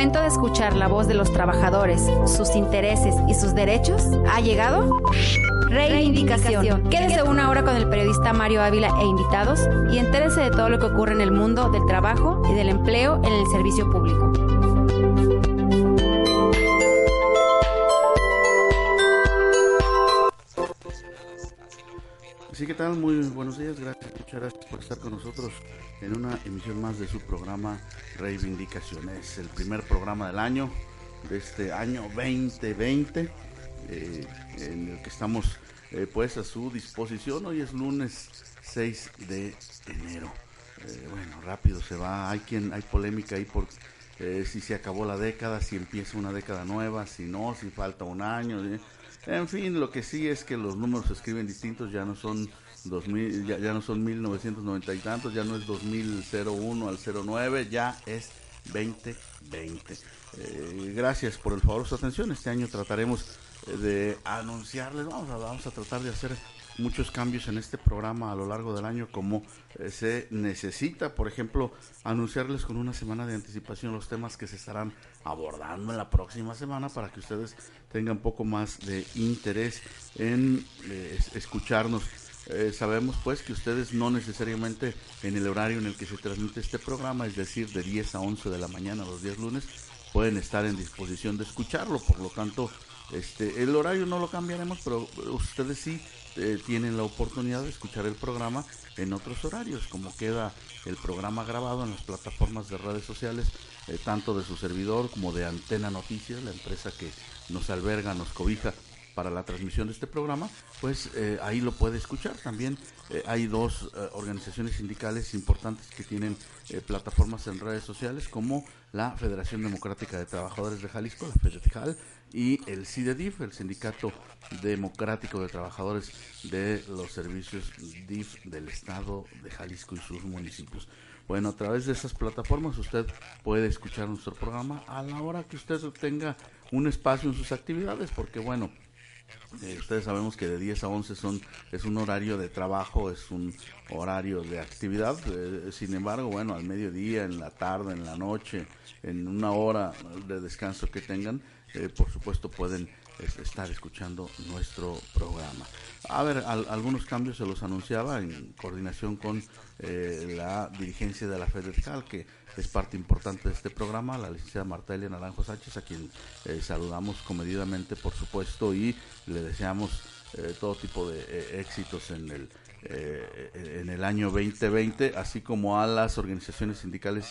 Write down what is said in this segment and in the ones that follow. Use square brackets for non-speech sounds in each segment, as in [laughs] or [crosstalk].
momento de escuchar la voz de los trabajadores, sus intereses y sus derechos ha llegado. Reivindicación. Quédese una hora con el periodista Mario Ávila e invitados y entérese de todo lo que ocurre en el mundo del trabajo y del empleo en el servicio público. Sí, ¿qué tal? Muy buenos días, gracias, muchas gracias por estar con nosotros en una emisión más de su programa Reivindicación. Es el primer programa del año, de este año 2020, eh, en el que estamos eh, pues a su disposición. Hoy es lunes 6 de enero. Eh, bueno, rápido se va, hay quien, hay polémica ahí por eh, si se acabó la década, si empieza una década nueva, si no, si falta un año. ¿eh? En fin, lo que sí es que los números se escriben distintos, ya no son 2000, ya, ya no son 1990 y tantos, ya no es 2001 al 09, ya es 2020. Eh, gracias por el favor de su atención. Este año trataremos eh, de anunciarles, vamos a, vamos a tratar de hacer muchos cambios en este programa a lo largo del año como eh, se necesita. Por ejemplo, anunciarles con una semana de anticipación los temas que se estarán abordando en la próxima semana para que ustedes tengan un poco más de interés en eh, es- escucharnos. Eh, sabemos pues que ustedes no necesariamente en el horario en el que se transmite este programa, es decir, de 10 a 11 de la mañana los días lunes, pueden estar en disposición de escucharlo. Por lo tanto, este, el horario no lo cambiaremos, pero ustedes sí eh, tienen la oportunidad de escuchar el programa en otros horarios, como queda el programa grabado en las plataformas de redes sociales, eh, tanto de su servidor como de Antena Noticias, la empresa que nos alberga, nos cobija para la transmisión de este programa, pues eh, ahí lo puede escuchar. También eh, hay dos eh, organizaciones sindicales importantes que tienen eh, plataformas en redes sociales, como la Federación Democrática de Trabajadores de Jalisco, la FEDETJAL, y el CIDEDIF, el Sindicato Democrático de Trabajadores de los Servicios DIF del Estado de Jalisco y sus municipios. Bueno, a través de esas plataformas usted puede escuchar nuestro programa a la hora que usted tenga un espacio en sus actividades, porque bueno, eh, ustedes sabemos que de 10 a 11 son, es un horario de trabajo, es un horario de actividad. eh, sin embargo, bueno, al mediodía, en la tarde, en la noche, en una hora de descanso que tengan, eh, por supuesto pueden es- estar escuchando nuestro programa. A ver, al- algunos cambios se los anunciaba en coordinación con eh, la dirigencia de la FEDERCAL, que es parte importante de este programa, la licenciada Marta Elia Naranjo Sánchez, a quien eh, saludamos comedidamente, por supuesto, y le deseamos eh, todo tipo de eh, éxitos en el en el año 2020, así como a las organizaciones sindicales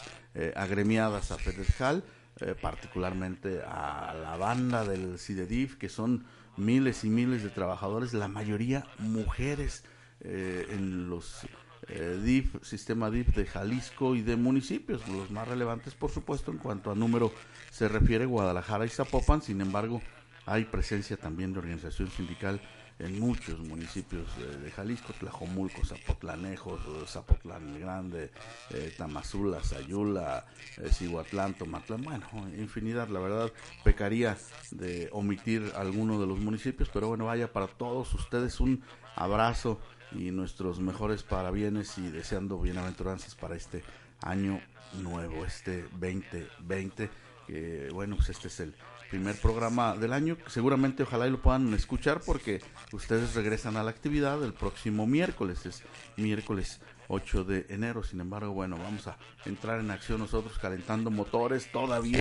agremiadas a FEDERJAL, eh, particularmente a la banda del CIDEDIF, que son miles y miles de trabajadores, la mayoría mujeres en los eh, DIF, sistema DIF de Jalisco y de municipios, los más relevantes por supuesto en cuanto a número se refiere Guadalajara y Zapopan, sin embargo hay presencia también de organización sindical en muchos municipios eh, de Jalisco, Tlajomulco, Zapotlanejos, Zapotlán el Grande, eh, Tamazula, Sayula, eh, Cihuatlán, Tomatlán, bueno, infinidad, la verdad, pecaría de omitir alguno de los municipios, pero bueno, vaya para todos ustedes un abrazo y nuestros mejores parabienes y deseando bienaventuranzas para este año nuevo, este 2020, que bueno, pues este es el primer programa del año. Seguramente ojalá y lo puedan escuchar porque ustedes regresan a la actividad el próximo miércoles, es miércoles 8 de enero. Sin embargo, bueno, vamos a entrar en acción nosotros calentando motores todavía.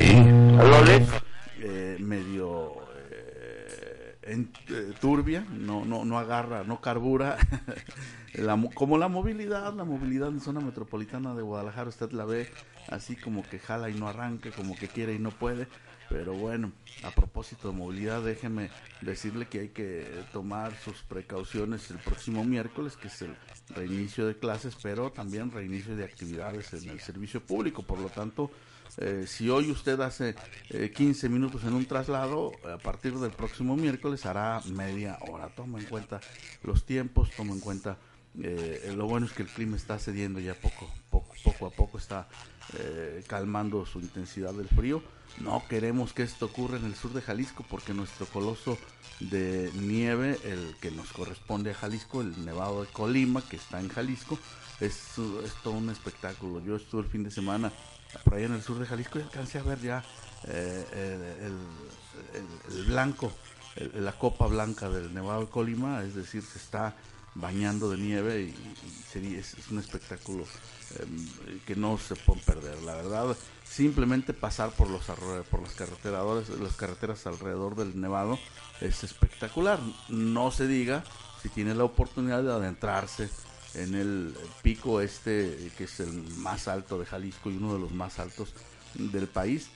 eh, medio en- eh, turbia, no, no, no agarra, no carbura. [laughs] La mo- como la movilidad, la movilidad en zona metropolitana de Guadalajara, usted la ve así como que jala y no arranca, como que quiere y no puede. Pero bueno, a propósito de movilidad, déjeme decirle que hay que tomar sus precauciones el próximo miércoles, que es el reinicio de clases, pero también reinicio de actividades en el servicio público. Por lo tanto, eh, si hoy usted hace 15 eh, minutos en un traslado, a partir del próximo miércoles hará media hora. Toma en cuenta los tiempos, toma en cuenta eh, lo bueno es que el clima está cediendo ya poco, poco, poco a poco está eh, calmando su intensidad del frío. No queremos que esto ocurra en el sur de Jalisco porque nuestro coloso de nieve, el que nos corresponde a Jalisco, el Nevado de Colima, que está en Jalisco, es, todo un espectáculo. Yo estuve el fin de semana por allá en el sur de Jalisco y alcancé a ver ya eh, el, blanco, la copa blanca del Nevado de Colima, es decir, se está bañando de nieve y, sería, es, un espectáculo em, que no se puede perder. La verdad, simplemente pasar por los por las carreteras, las carreteras alrededor del Nevado es espectacular. No se diga si tiene la oportunidad de adentrarse en el pico este que es el más alto de Jalisco y uno de los más altos del país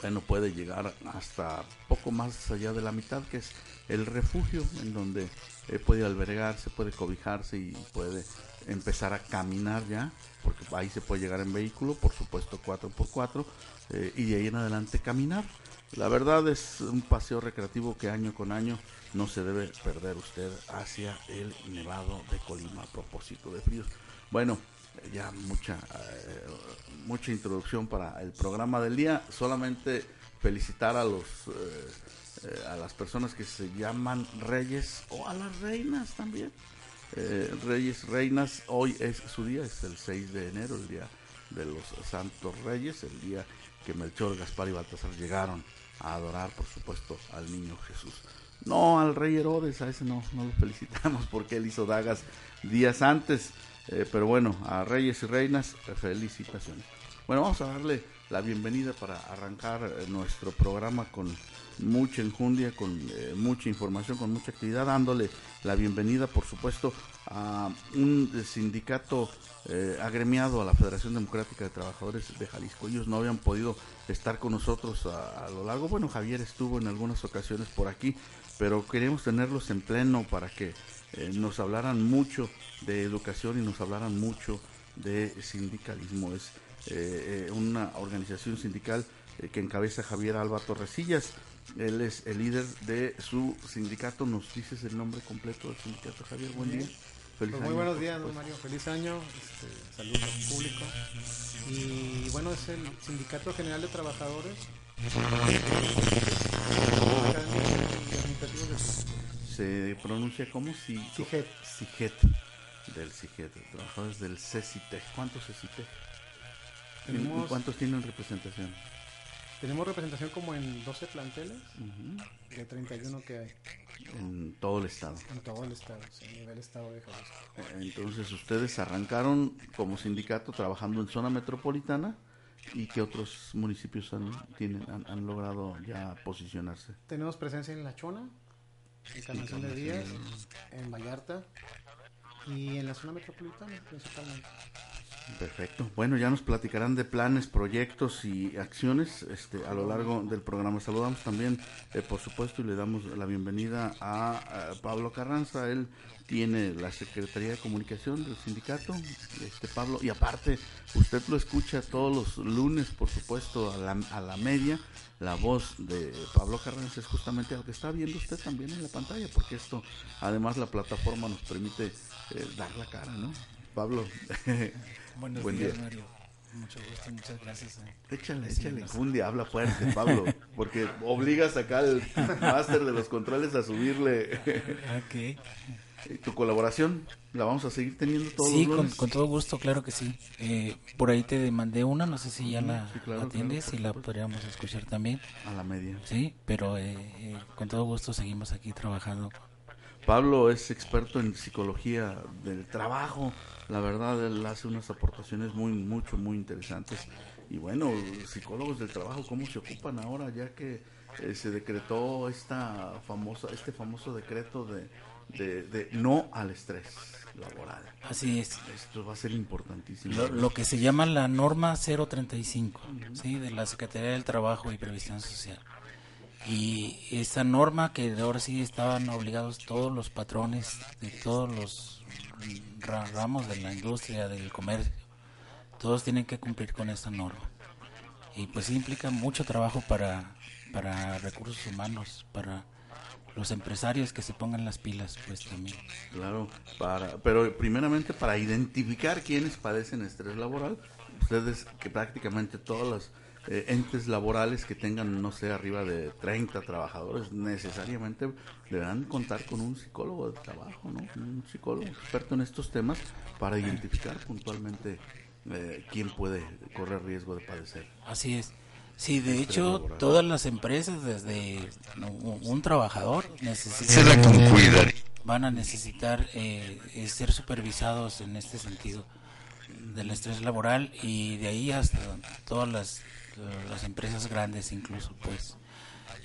bueno, puede llegar hasta poco más allá de la mitad, que es el refugio, en donde eh, puede albergarse, puede cobijarse y puede empezar a caminar ya, porque ahí se puede llegar en vehículo, por supuesto 4x4, eh, y de ahí en adelante caminar. La verdad es un paseo recreativo que año con año no se debe perder usted hacia el Nevado de Colima a propósito de fríos. Bueno, ya mucha, eh, mucha introducción para el programa del día. Solamente felicitar a los eh, eh, a las personas que se llaman reyes o a las reinas también. reyes, reinas, hoy es su día, es el 6 de enero, el día de los santos reyes, el día que Melchor, Gaspar y Baltasar llegaron adorar, por supuesto, al niño Jesús. No al rey Herodes, a ese no, no lo [laughs] felicitamos porque él hizo dagas días antes. Eh, pero bueno, a reyes y reinas, felicitaciones. Bueno, vamos a darle la bienvenida para arrancar eh, nuestro programa con mucha enjundia, con eh, mucha información, con mucha actividad, dándole la bienvenida, por supuesto, a un sindicato agremiado a la Federación Democrática de Trabajadores de Jalisco. Ellos no habían podido estar con nosotros a, a, lo largo. Bueno, Javier estuvo en algunas ocasiones por aquí, pero queremos tenerlos en pleno para que eh, nos hablaran mucho de educación y nos hablaran mucho de sindicalismo. Es eh, eh, una organización sindical que encabeza Javier Alba Torresillas. Él es el líder de su sindicato. ¿Nos dices el nombre completo del sindicato, Javier? Buen día. Feliz pues muy buenos días, Mario. Feliz año. Este, saludos al público. Y bueno, es el Sindicato General de Trabajadores se pronuncia como si CIGET. CIGET del CIGET, trabajadores del CECITEC. ¿Cuántos CECITEC? ¿Y cuántos tienen representación? Tenemos representación como en 12 planteles de 31 que hay. En todo el estado. En todo el estado, sí, a nivel estado de Jalisco. Entonces ustedes arrancaron como sindicato trabajando en zona metropolitana y qué otros municipios han, tienen, han, han logrado ya posicionarse. Tenemos presencia en La Chona, Encarnación de Díaz, en Vallarta y en la zona metropolitana principalmente. Perfecto. Bueno, ya nos platicarán de planes, proyectos y acciones este, a lo largo del programa. Saludamos también, eh, por supuesto, y le damos la bienvenida a, Pablo Carranza. Él tiene la Secretaría de Comunicación del sindicato, este Pablo, y aparte, usted lo escucha todos los lunes, por supuesto, a la, a la media. La voz de Pablo Carranza es justamente lo que está viendo usted también en la pantalla, porque esto, además, la plataforma nos permite eh, dar la cara, ¿no? Pablo. [laughs] Buenos Buen días, Mario. Mucho gusto, muchas gracias. Eh. Échale, échale un día, habla fuerte, Pablo, porque obligas acá al máster de los controles a subirle. ok. ¿Tu colaboración la vamos a seguir teniendo todos sí, los con, con, todo gusto, claro que sí. Eh, por ahí te mandé una, no sé si ya la atiendes y la podríamos escuchar también. A la media. Sí, pero eh, eh, con todo gusto seguimos aquí trabajando Pablo es experto en psicología del trabajo. La verdad, él hace unas aportaciones muy, mucho, muy interesantes. Y bueno, psicólogos del trabajo, ¿cómo se ocupan ahora ya que eh, se decretó esta famosa, este famoso decreto de de, no al estrés laboral. Así es. Esto va a ser importantísimo. Lo, que se llama la norma 035, ¿sí? de la Secretaría del Trabajo y Previsión Social. Y esa norma que ahora sí estaban obligados todos los patrones de todos los ramos de la industria, del comercio, todos tienen que cumplir con esa norma. Y pues implica mucho trabajo para, para recursos humanos, para los empresarios que se pongan las pilas, pues también. Claro, para, pero primeramente para identificar quiénes padecen estrés laboral, ustedes que prácticamente todas las eh, entes laborales que tengan, no sé, arriba de 30 trabajadores, necesariamente deberán contar con un psicólogo de trabajo, ¿no? Un psicólogo experto en estos temas para identificar puntualmente eh, quién puede correr riesgo de padecer. Así es. Sí, de hecho, todas las empresas, desde un, trabajador, van a necesitar eh, ser supervisados en este sentido del estrés laboral y de ahí hasta todas las las empresas grandes incluso, pues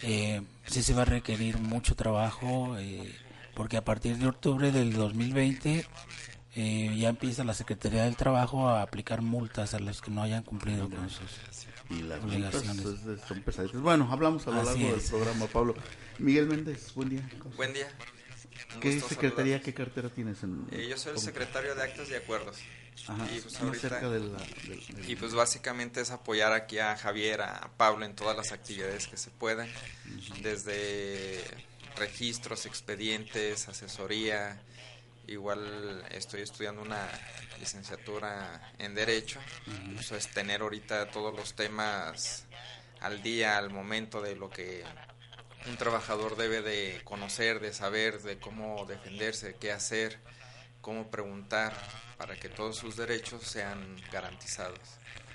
eh, sí se va a requerir mucho trabajo eh, porque a partir de octubre del 2020 eh, ya empieza la Secretaría del Trabajo a aplicar multas a los que no hayan cumplido con sus y las obligaciones. son pesaditas. Bueno, hablamos a lo largo del programa, Pablo. Miguel Méndez, buen día. Buen día. ¿Qué secretaría, qué cartera tienes? En, eh, yo soy el secretario de actos y acuerdos. y pues, y pues básicamente es apoyar aquí a Javier, a Pablo en todas las actividades que se puedan, desde registros, expedientes, asesoría. Igual estoy estudiando una licenciatura en Derecho. Eso es tener ahorita todos los temas al día, al momento de lo que un trabajador debe de conocer, de saber, de cómo defenderse, qué hacer, cómo preguntar para que todos sus derechos sean garantizados.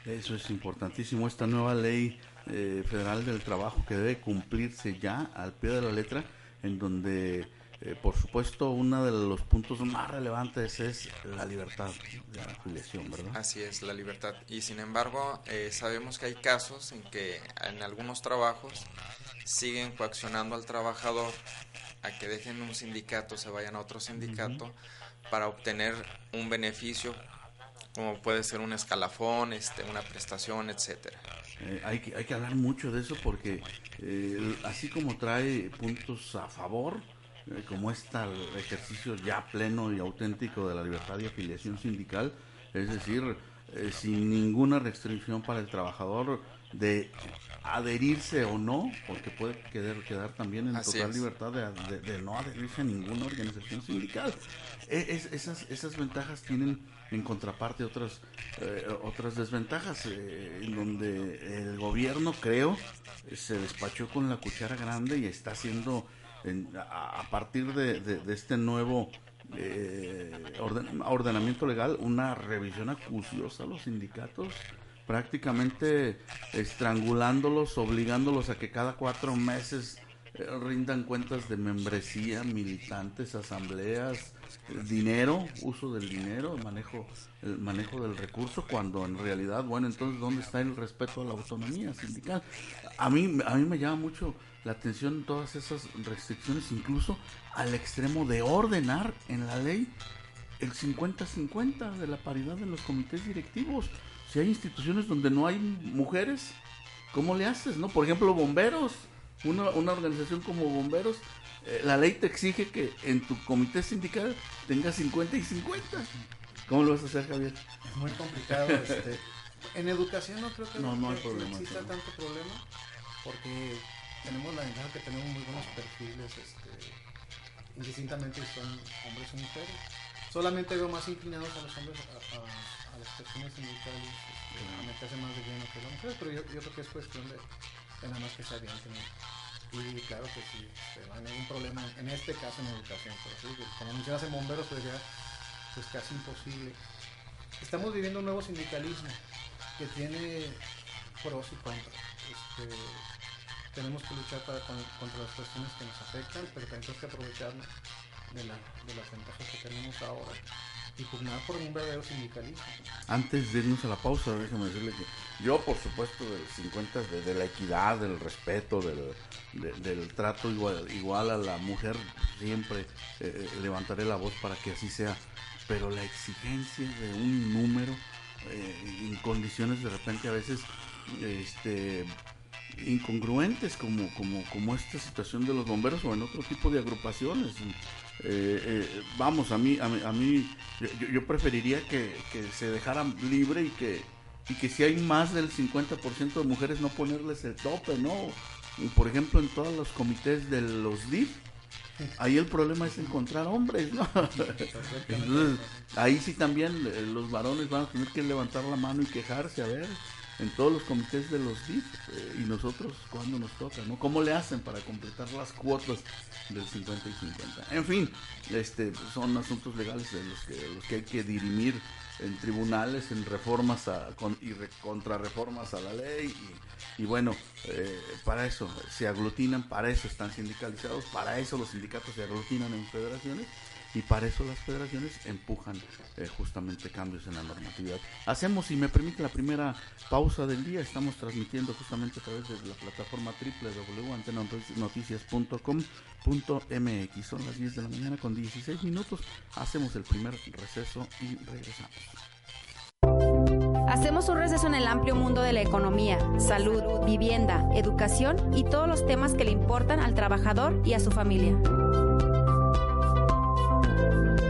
Eso es importantísimo, esta nueva ley eh, federal del trabajo que debe cumplirse ya al pie de la letra, en donde, eh, por supuesto, uno de los puntos más relevantes es la libertad de afiliación, ¿verdad? Así es, la libertad. Y sin embargo, eh, sabemos que hay casos en que en algunos trabajos siguen coaccionando al trabajador a que dejen un sindicato, se vayan a otro sindicato para obtener un beneficio como puede ser un escalafón, este, una prestación, etcétera. Eh, hay, que, hay que hablar mucho de eso porque eh, así como trae puntos a favor, eh, como está el ejercicio ya pleno y auténtico de la libertad y afiliación sindical, es decir, sin ninguna restricción para el trabajador de adherirse o no, porque puede quedar, quedar también en total libertad de, no adherirse a ninguna organización sindical. E, esas, esas ventajas tienen en contraparte otras eh, otras desventajas eh, en donde el gobierno creo se despachó con la cuchara grande y está haciendo a, partir de, este nuevo eh, ordenamiento legal una revisión acuciosa a los sindicatos prácticamente estrangulándolos, obligándolos a que cada cuatro meses eh, rindan cuentas de membresía, militantes, asambleas, dinero, uso del dinero, manejo, el manejo del recurso, cuando en realidad, bueno, entonces, ¿dónde está el respeto a la autonomía sindical? A mí, a mí me llama mucho la atención todas esas restricciones, incluso al extremo de ordenar en la ley el 50-50 de la paridad de los comités directivos si hay instituciones donde no hay mujeres, ¿cómo le haces? no Por ejemplo, bomberos, una, una organización como bomberos, eh, la ley te exige que en tu comité sindical tengas 50 y 50. ¿Cómo lo vas a hacer, Javier? Es muy complicado. [laughs] este, en educación no creo que no, no, hay problema, exista tanto problema, porque tenemos la ventaja que tenemos muy buenos perfiles, este, indistintamente son hombres o mujeres. Solamente veo más inclinados a los hombres a a las personas sindicales este, a meterse más de lleno que la mujer, pero yo, yo creo que es cuestión de, nada más que se avienten. Y claro que sí, este, no hay ningún problema en este caso en educación, pero sí, como mencionas en bomberos, pues ya pues casi imposible. Estamos viviendo un nuevo sindicalismo que tiene pros y contras. Este, tenemos que luchar para, contra las cuestiones que nos afectan, pero tenemos que aprovecharnos de, la, de las ventajas que tenemos ahora y pugnar por un verdadero sindicalismo. Antes de irnos a la pausa, déjame decirle que yo, por supuesto, del 50, de, de la equidad, del respeto, del, de- del trato igual, igual a la mujer, siempre eh, levantaré la voz para que así sea. Pero la exigencia de un número eh, en condiciones de repente a veces este incongruentes como, como, como esta situación de los bomberos o en otro tipo de agrupaciones. Eh, eh, vamos, a mí, a mí, a mí yo, yo- preferiría que, que se dejaran libre y que, y que si hay más del 50% de mujeres no ponerles el tope, ¿no? Y, Por ejemplo, en todos los comités de los DIF, ahí el problema es encontrar hombres, ¿no? Entonces, ahí sí también eh, los varones van a tener que levantar la mano y quejarse, a ver, en todos los comités de los DIF, eh, y nosotros cuando nos toca, ¿no? ¿Cómo le hacen para completar las cuotas del 50 y 50? En fin, este, son asuntos legales de los que, los que hay que dirimir en tribunales, en reformas a- con, y re- contrarreformas a la ley. Y, y bueno, eh, para eso se aglutinan, para eso están sindicalizados, para eso los sindicatos se aglutinan en federaciones y para eso las federaciones empujan eh, justamente cambios en la normatividad. Hacemos, si me permite, la primera pausa del día. Estamos transmitiendo justamente a través de la plataforma www.antenanoticias.com.mx. Son las 10 de la mañana con 16 minutos. Hacemos el primer receso y regresamos. Hacemos un receso en el amplio mundo de la economía, salud, vivienda, educación y todos los temas que le importan al trabajador y a su familia. Desde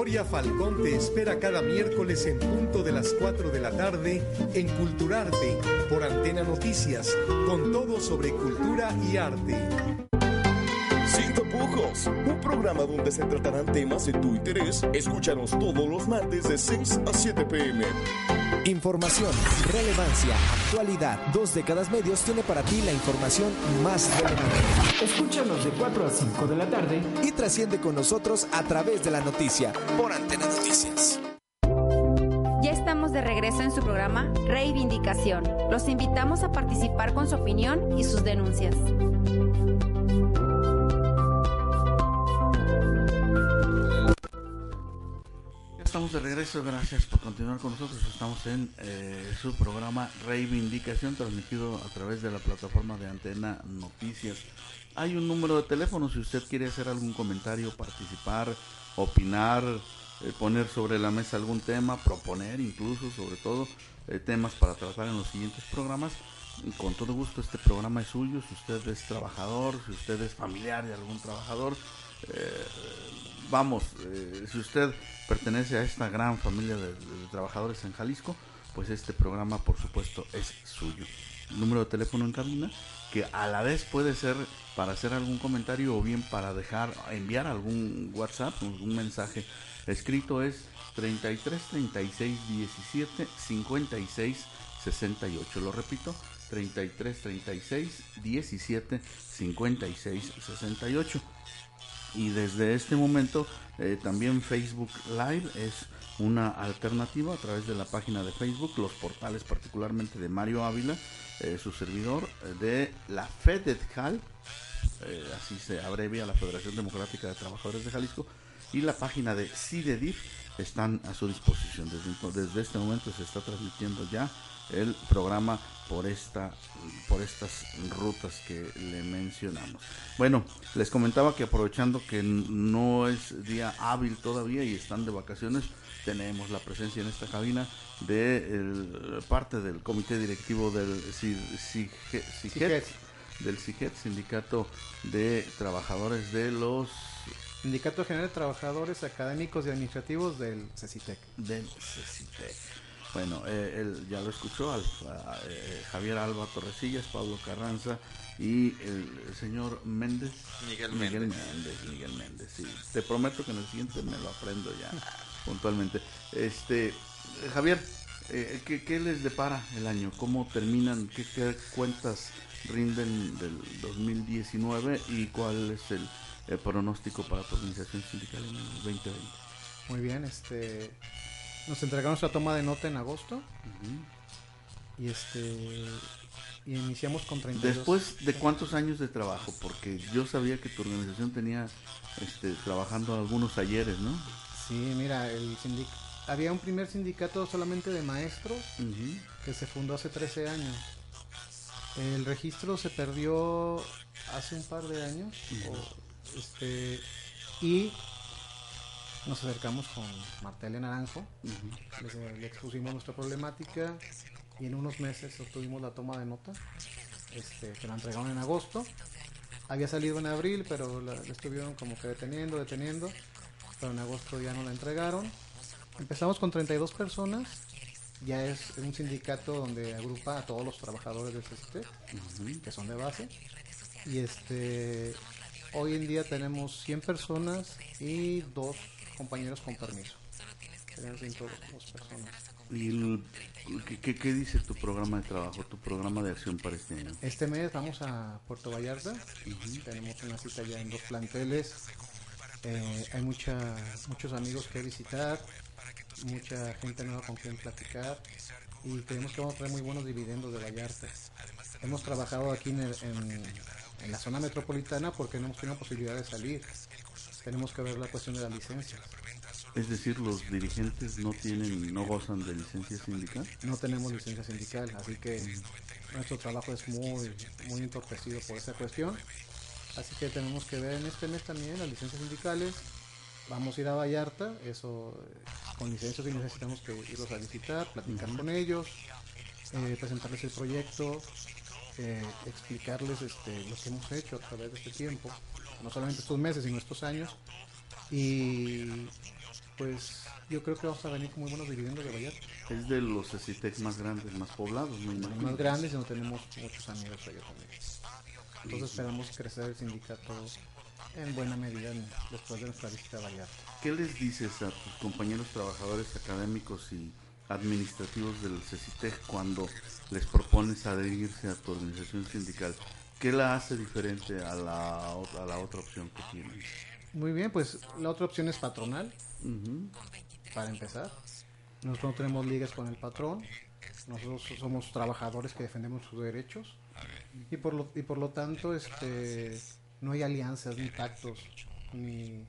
Victoria Falcón te espera cada miércoles en punto de las 4 de la tarde en Culturarte por Antena Noticias, con todo sobre cultura y arte. Sin tapujos, un programa donde se tratarán temas de tu interés. Escúchanos todos los martes de 6 a 7 pm. Información, relevancia, actualidad. Dos décadas medios tiene para ti la información más relevante. Escúchanos de 4 a 5 de la tarde Y trasciende con nosotros a través de la noticia por Antena Noticias. Ya estamos de regreso en su programa Reivindicación. Los invitamos a participar con su opinión y sus denuncias. Estamos de regreso, gracias por continuar con nosotros. Estamos en eh, su programa Reivindicación, transmitido a través de la plataforma de Antena Noticias. Hay un número de teléfono si usted quiere hacer algún comentario, participar, opinar, eh, poner sobre la mesa algún tema, proponer incluso, sobre todo, eh, temas para tratar en los siguientes programas. Con todo gusto este programa es suyo, si usted es trabajador, si usted es familiar de algún trabajador, vamos, eh, si usted pertenece a esta gran familia de, de trabajadores en Jalisco, pues este programa por supuesto es suyo. Número de teléfono en cabina, que a la vez puede ser para hacer algún comentario o bien para dejar, enviar algún WhatsApp, un mensaje escrito es 33 36 17 56 68. Lo repito, 33 36 17 56 68 y desde este momento eh, también Facebook Live es una alternativa a través de la página de Facebook, los portales particularmente de Mario Ávila, eh, su servidor eh, de la FEDETJAL, eh, así se abrevia la Federación Democrática de Trabajadores de Jalisco, y la página de CIDEDIF están a su disposición. Desde, desde este momento se está transmitiendo ya el programa por esta por estas rutas que le mencionamos. Bueno, les comentaba que aprovechando que no es día hábil todavía y están de vacaciones, tenemos la presencia en esta cabina de el- parte del comité directivo del CI- CIGE- CIGET, del CIGET, Sindicato de Trabajadores de los Sindicato General de Trabajadores Académicos y Administrativos del CECITEC. del CECITEC. Bueno, eh, él ya lo escuchó, al, a, eh, Javier Alba Torresillas, Pablo Carranza y el, el señor Méndez. Miguel Miguel Méndez. Méndez. Miguel Méndez, sí. Te prometo que en el siguiente me lo aprendo ya [laughs] puntualmente. Este, Javier, eh, ¿qué, qué les depara el año? ¿Cómo terminan? ¿Qué, qué cuentas rinden del 2019 y cuál es el, el pronóstico para tu organización sindical en el 2020? Muy bien, este nos entregaron nuestra toma de nota en agosto y este y iniciamos con 32 Después de cuántos años de trabajo, porque yo sabía que tu organización tenía este, trabajando algunos talleres, ¿no? Sí, mira, el sindic había un primer sindicato solamente de maestros que se fundó hace 13 años. El registro se perdió hace un par de años o, este, y nos acercamos con Martele Naranjo, le, le expusimos nuestra problemática y en unos meses obtuvimos la toma de nota, este, que la entregaron en agosto. Había salido en abril, pero la, la estuvieron como que deteniendo, deteniendo, pero en agosto ya no la entregaron. Empezamos con 32 personas, ya es un sindicato donde agrupa a todos los trabajadores del CST, que son de base, y este hoy en día tenemos 100 personas y dos compañeros con permiso. Serían 102 personas. ¿Y el- qué, qué- dice tu programa de trabajo, tu programa de acción para este año? Este mes vamos a Puerto Vallarta. Tenemos una cita ya en dos planteles. Eh, hay mucha, muchos amigos que visitar, mucha gente nueva con quien platicar y creemos que vamos a traer muy buenos dividendos de Vallarta. Hemos trabajado aquí en, el- en- en la zona metropolitana porque no hemos tenido posibilidad de salir. Tenemos que ver la cuestión de las licencias. Es decir, los dirigentes no tienen, no gozan de licencia sindical. No tenemos licencia sindical, así que nuestro trabajo es muy, muy entorpecido por esa cuestión. Así que tenemos que ver en este mes también las licencias sindicales. Vamos a ir a Vallarta, eso eh, con licencias y necesitamos que irlos a visitar, platicar con ellos, eh, presentarles el proyecto, eh, explicarles este, lo que hemos hecho a través de este tiempo, no solamente estos meses, sino estos años. Y pues yo creo que vamos a venir con muy buenos dividendos de Vallarta. Es de los CECITEC más grandes, más poblados, me imagino. más grandes y no tenemos muchos amigos allá también. Entonces esperamos crecer el sindicato en buena medida después de nuestra visita a Vallarta. ¿Qué les dices a tus compañeros trabajadores académicos y administrativos del CECITEC cuando les propones adherirse a tu organización sindical? ¿Qué la hace diferente a la, a la otra opción que tienen? Muy bien, pues la otra opción es patronal, para empezar. Nosotros no tenemos ligas con el patrón, nosotros somos trabajadores que defendemos sus derechos y por lo, y por lo tanto este, no hay alianzas ni pactos ni,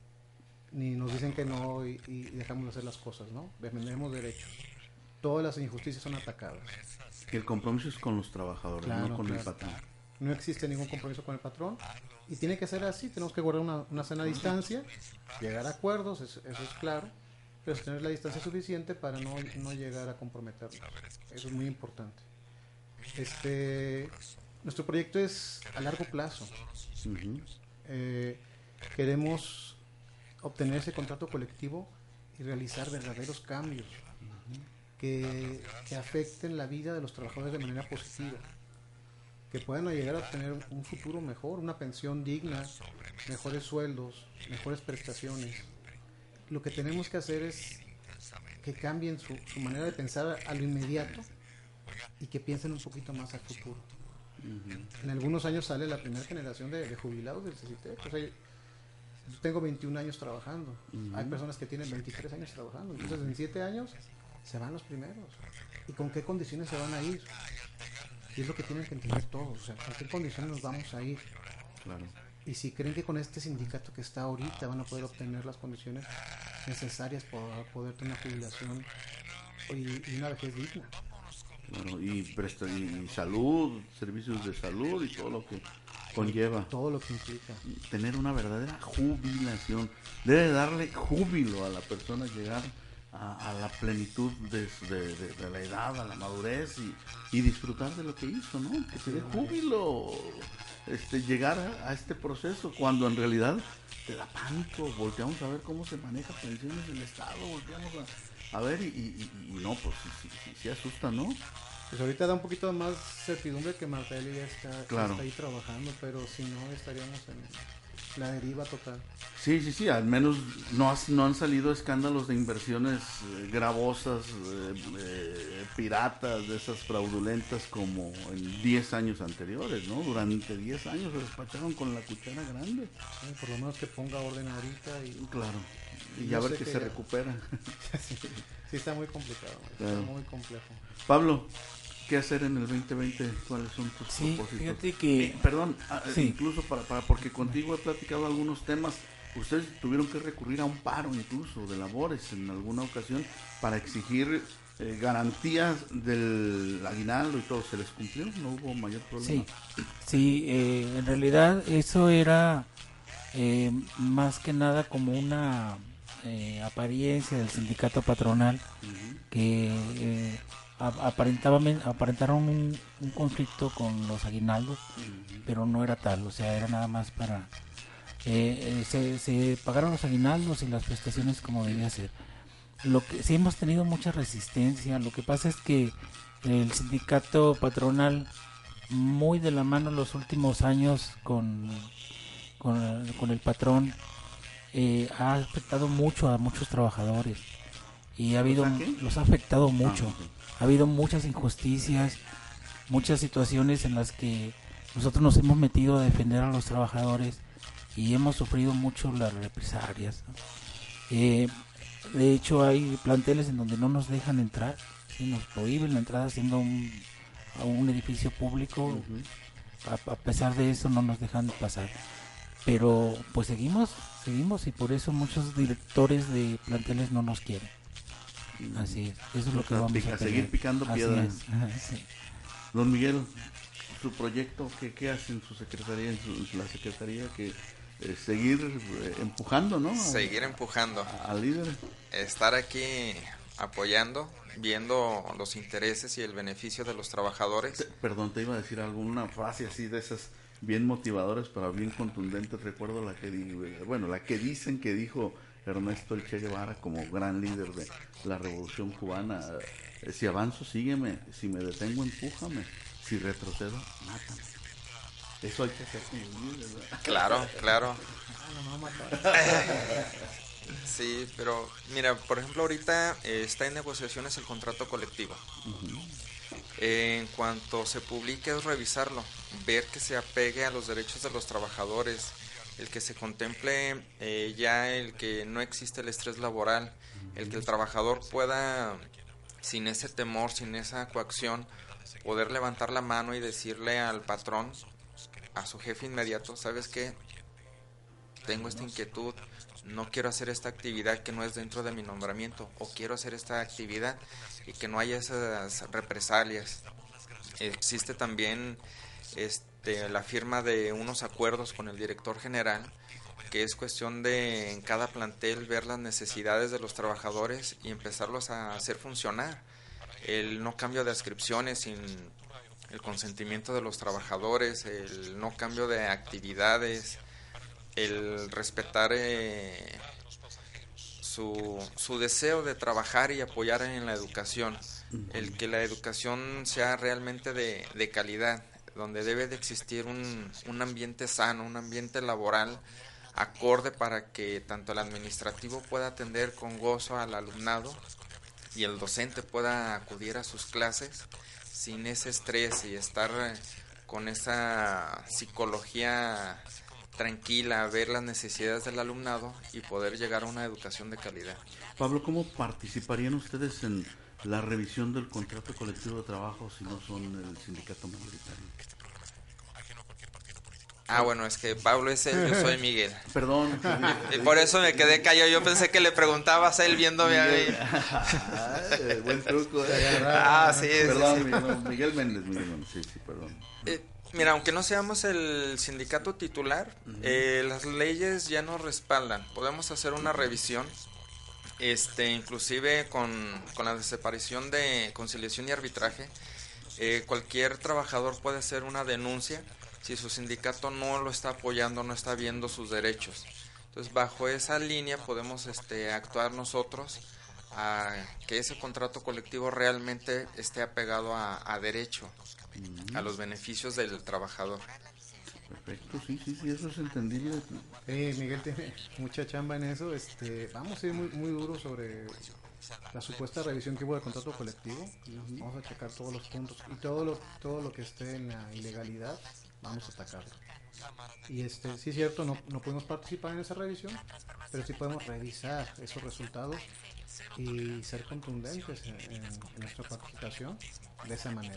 ni nos dicen que no y, y dejamos de hacer las cosas, ¿no? Defendemos derechos. Todas las injusticias son atacadas. Que el compromiso es con los trabajadores, Claro, no con el patrón. No existe ningún compromiso con el patrón y tiene que ser así. Tenemos que guardar una, una sana distancia, llegar a acuerdos, eso, eso es claro, pero es tener la distancia suficiente para no, no llegar a comprometernos. Eso es muy importante. Este, nuestro proyecto es a largo plazo. Eh, queremos obtener ese contrato colectivo y realizar verdaderos cambios que, que afecten la vida de los trabajadores de manera positiva que puedan llegar a obtener un futuro mejor, una pensión digna, mejores sueldos, mejores prestaciones. Lo que tenemos que hacer es que cambien su, su manera de pensar a lo inmediato y que piensen un poquito más al futuro. En algunos años sale la primera generación de, de jubilados del CCT. O sea, yo tengo 21 años trabajando. Hay personas que tienen 23 años trabajando. Entonces, en 7 años se van los primeros. ¿Y con qué condiciones se van a ir? Y es lo que tienen que entender todos. O sea, ¿con qué condiciones nos vamos a ir? Claro. Y si creen que con este sindicato que está ahorita van a poder obtener las condiciones necesarias para poder tener una jubilación y, y una vejez digna. Claro, y, presta, y salud, servicios de salud y todo lo que conlleva. Todo lo que implica. Tener una verdadera jubilación. Debe darle júbilo a la persona llegar a, a la plenitud de, de- de- de la edad, a la madurez y, y disfrutar de lo que hizo, ¿no? Que te dé júbilo este, llegar a, a este proceso cuando en realidad te da pánico. Volteamos a ver cómo se maneja pensiones del Estado, volteamos a, a ver y, y- y- y no, pues sí, sí, sí, sí asusta, ¿no? Pues ahorita da un poquito más certidumbre que Martelli ya está, Claro. está ahí trabajando, pero si no estaríamos en la deriva total. Sí, sí, sí, al menos no, has- no han salido escándalos de inversiones eh, gravosas, eh, eh, piratas, de esas fraudulentas como en 10 años anteriores, ¿no? Durante 10 años se despacharon con la cuchara grande. Sí, por lo menos que ponga orden ahorita y Claro. Y Yo ya ver que, que se ya- recupera. [laughs] sí, sí está muy complicado, Claro. está muy complejo. Pablo, ¿qué hacer en el 2020? ¿Cuáles son tus Sí, propósitos? fíjate que- Eh, perdón, ah, eh, Sí. incluso para, para porque contigo he platicado algunos temas. Ustedes tuvieron que recurrir a un paro incluso de labores en alguna ocasión para exigir eh, garantías del aguinaldo y todo. ¿Se les cumplió? ¿No hubo mayor problema? Sí, sí, eh, en realidad eso era más que nada como una apariencia del sindicato patronal que aparentaban- aparentaron un, un conflicto con los aguinaldos, pero no era tal, o sea, era nada más para... eh, eh, se, se pagaron los aguinaldos y las prestaciones como debía ser. Lo que sí hemos tenido mucha resistencia, lo que pasa es que el sindicato patronal muy de la mano los últimos años con, con, con el patrón eh, ha afectado mucho a muchos trabajadores y ha habido ¿Los ha afectado mucho ok. Ha habido muchas injusticias muchas situaciones en las que nosotros nos hemos metido a defender a los trabajadores y hemos sufrido mucho las represalias ¿no? Eh, de hecho hay planteles en donde no nos dejan entrar ¿sí? nos prohíben la entrada siendo un, a un edificio público a, a pesar de eso no nos dejan pasar pero pues seguimos seguimos y por eso muchos directores de planteles no nos quieren así es eso es lo que vamos pica- a seguir picando Así piedra. es, ajá, sí. Don Miguel, su proyecto, ¿qué, qué hace en su secretaría, en, su- en la secretaría? que eh, Seguir eh, empujando, ¿no? Seguir empujando. Al líder. Estar aquí apoyando, viendo los intereses y el beneficio de los trabajadores. Perdón, te iba a decir alguna frase así de esas bien motivadoras, pero bien contundentes. Recuerdo la que di- bueno, la que dicen que dijo Ernesto El Che Guevara como gran líder de la Revolución Cubana. eh, Si avanzo, sígueme. Si me detengo, empújame. Si retrocedo, mátame. Eso hay que hacer. Claro, claro. Ah, no, me va a matar. Sí, pero mira, por ejemplo, ahorita eh, está en negociaciones el contrato colectivo. Eh, en cuanto se publique es revisarlo, ver que se apegue a los derechos de los trabajadores, el que se contemple eh, ya el que no existe el estrés laboral, el que el trabajador pueda, sin ese temor, sin esa coacción, poder levantar la mano y decirle al patrón, a su jefe inmediato, ¿sabes qué? Tengo esta inquietud, no quiero hacer esta actividad que no es dentro de mi nombramiento, o quiero hacer esta actividad y que no haya esas represalias. Existe también este, la firma de unos acuerdos con el director general, que es cuestión de en cada plantel ver las necesidades de los trabajadores y empezarlos a hacer funcionar. El no cambio de ascripciones sin el consentimiento de los trabajadores, el no cambio de actividades, el respetar eh, su, su deseo de trabajar y apoyar en la educación, el que la educación sea realmente de, de calidad, donde debe de existir un, un ambiente sano, un ambiente laboral acorde para que tanto el administrativo pueda atender con gozo al alumnado y el docente pueda acudir a sus clases sin ese estrés y estar eh, con esa psicología tranquila, ver las necesidades del alumnado y poder llegar a una educación de calidad. Pablo, ¿cómo participarían ustedes en la revisión del contrato colectivo de trabajo si no son el sindicato mayoritario? Ah, bueno, es que Pablo es él, yo soy Miguel. [laughs] Perdón. Y por eso me quedé callado. Yo pensé que le preguntabas a él viéndome a mí. [laughs] Buen truco. eh. Ah, sí, sí, Perdón, sí. Miguel, no, Miguel Méndez, Miguel Méndez, sí, sí, perdón. Eh, mira, aunque no seamos el sindicato titular, eh, las leyes ya nos respaldan. Podemos hacer una revisión Este, inclusive con, la desaparición de conciliación y arbitraje, eh, cualquier trabajador puede hacer una denuncia si su sindicato no lo está apoyando, no está viendo sus derechos. Entonces, bajo esa línea podemos este, actuar nosotros a que ese contrato colectivo realmente esté apegado a, derecho, a los beneficios del trabajador. Perfecto, sí, sí, sí, eso es entendible. Eh, Miguel tiene mucha chamba en eso. Este, vamos a ir muy, muy duro sobre la supuesta revisión que hubo del contrato colectivo. Vamos a checar todos los puntos y todo lo, todo lo que esté en la ilegalidad, vamos a atacarlo. Y este, sí es cierto, no, no podemos participar en esa revisión, pero sí podemos revisar esos resultados y ser contundentes en, nuestra participación de esa manera.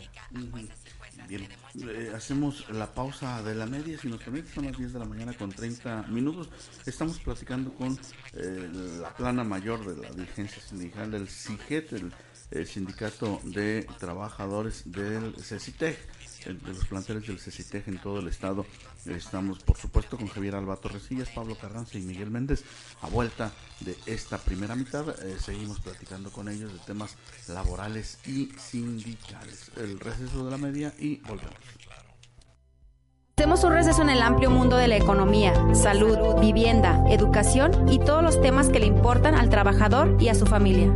Bien, eh, hacemos la pausa de la media, si nos permite, son las 10 de la mañana con 30 minutos. Estamos platicando con eh, la plana mayor de la dirigencia sindical del CIGET, el, el Sindicato de Trabajadores del CECITEC de los planteles del CECITEG en todo el estado. Estamos, por supuesto, con Javier Albato Resillas, Pablo Carranza y Miguel Méndez. A vuelta de esta primera mitad, eh, seguimos platicando con ellos de temas laborales y sindicales. El receso de la media y volvemos. Hacemos un receso en el amplio mundo de la economía, salud, vivienda, educación y todos los temas que le importan al trabajador y a su familia.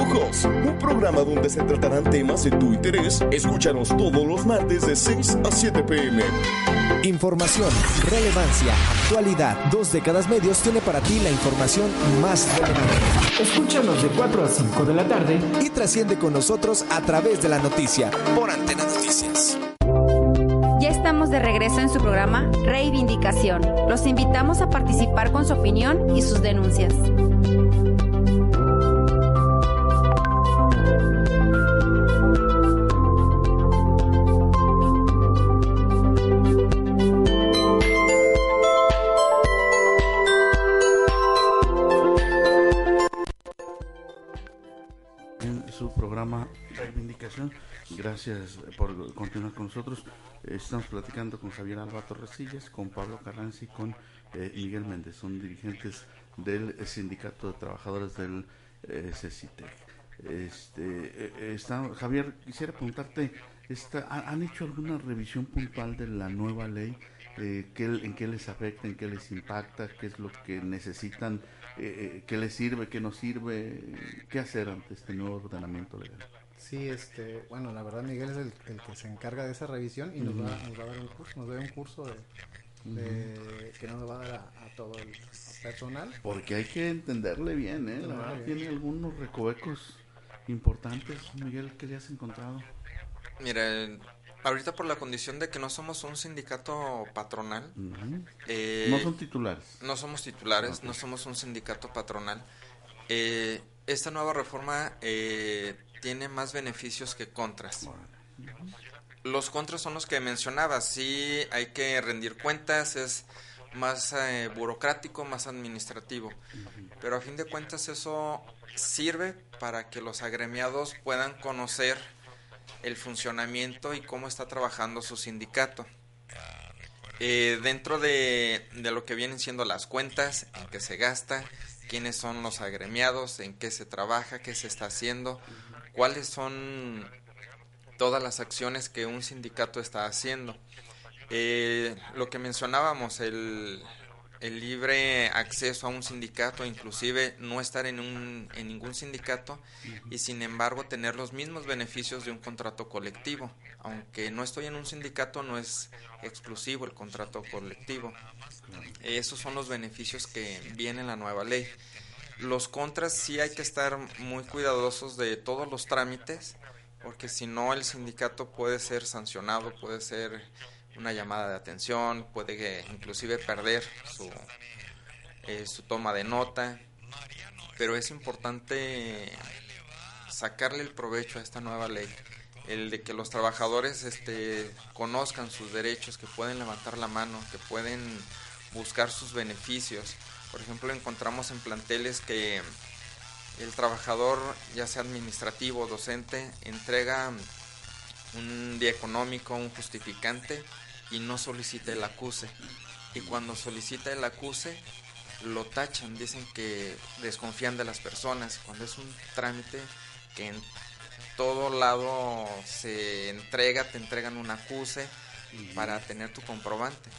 Un programa donde se tratarán temas de tu interés. Escúchanos todos los martes de 6 a 7 pm. Información, relevancia, actualidad. Dos décadas medios tiene para ti la información más relevante. Escúchanos de 4 a 5 de la tarde y trasciende con nosotros a través de la noticia por Antena Noticias. Ya estamos de regreso en su programa Reivindicación. Los invitamos a participar con su opinión y sus denuncias. Nosotros. Estamos platicando con Javier Alba Torresillas, con Pablo Carranza y con eh, Miguel Méndez. Son dirigentes del Sindicato de Trabajadores del eh, Este, eh, está, Javier, quisiera preguntarte, ¿han hecho alguna revisión puntual de la nueva ley? Eh, ¿qué, ¿En qué les afecta, en qué les impacta? ¿Qué es lo que necesitan? Eh, ¿Qué les sirve, qué no sirve? ¿Qué hacer ante este nuevo ordenamiento legal? Sí, este, bueno, la verdad Miguel es el, que se encarga de esa revisión y nos, va, a dar un curso, nos da un curso de, que nos va a dar a, todo el personal. Porque hay que entenderle bien, ¿eh? La verdad tiene algunos recovecos importantes, Miguel, que le has encontrado. Mira, ahorita por la condición de que no somos un sindicato patronal. Eh, no son titulares. No somos titulares, no somos un sindicato patronal. Eh, esta nueva reforma eh, tiene más beneficios que contras. Los contras son los que mencionaba, sí hay que rendir cuentas, es más eh, burocrático, más administrativo, pero a fin de cuentas eso sirve para que los agremiados puedan conocer el funcionamiento y cómo está trabajando su sindicato. Eh, dentro de, de, lo que vienen siendo las cuentas, en qué se gasta, quiénes son los agremiados, en qué se trabaja, qué se está haciendo, cuáles son todas las acciones que un sindicato está haciendo. Eh, lo que mencionábamos, el, libre acceso a un sindicato, inclusive no estar en, un, en ningún sindicato y sin embargo tener los mismos beneficios de un contrato colectivo. Aunque no estoy en un sindicato, no es exclusivo el contrato colectivo. Esos son los beneficios que viene en la nueva ley. Los contras sí hay que estar muy cuidadosos de todos los trámites, porque si no el sindicato puede ser sancionado, puede ser una llamada de atención, puede inclusive perder su, eh, su toma de nota, pero es importante sacarle el provecho a esta nueva ley, el de que los trabajadores este, conozcan sus derechos, que pueden levantar la mano, que pueden buscar sus beneficios. Por ejemplo, encontramos en planteles que el trabajador, ya sea administrativo o docente, entrega un día económico, un justificante y no solicita el acuse. Y cuando solicita el acuse, lo tachan, dicen que desconfían de las personas, cuando es un trámite que en todo lado se entrega, te entregan un acuse para tener tu comprobante.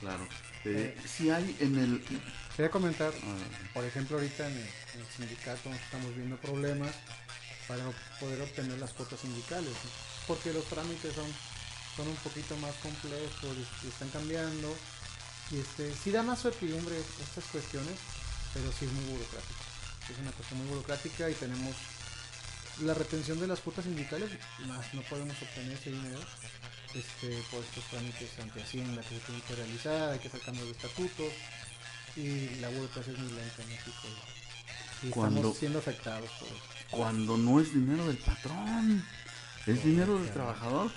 Claro. Eh, si hay en el... Quería comentar, por ejemplo, ahorita en el, sindicato estamos viendo problemas para poder obtener las cuotas sindicales, porque los trámites son son un poquito más complejos, y están cambiando. Y este, sí da más certidumbre estas cuestiones, pero sí es muy burocrático. Es una cuestión muy burocrática y tenemos la retención de las cuotas sindicales, más no podemos obtener ese dinero este, por estos trámites ante Hacienda que se tienen que realizar, hay que sacar de estatutos y la burocracia es muy lenta en México. Y cuando, estamos siendo afectados por eso. Cuando no es dinero del patrón es dinero del trabajador.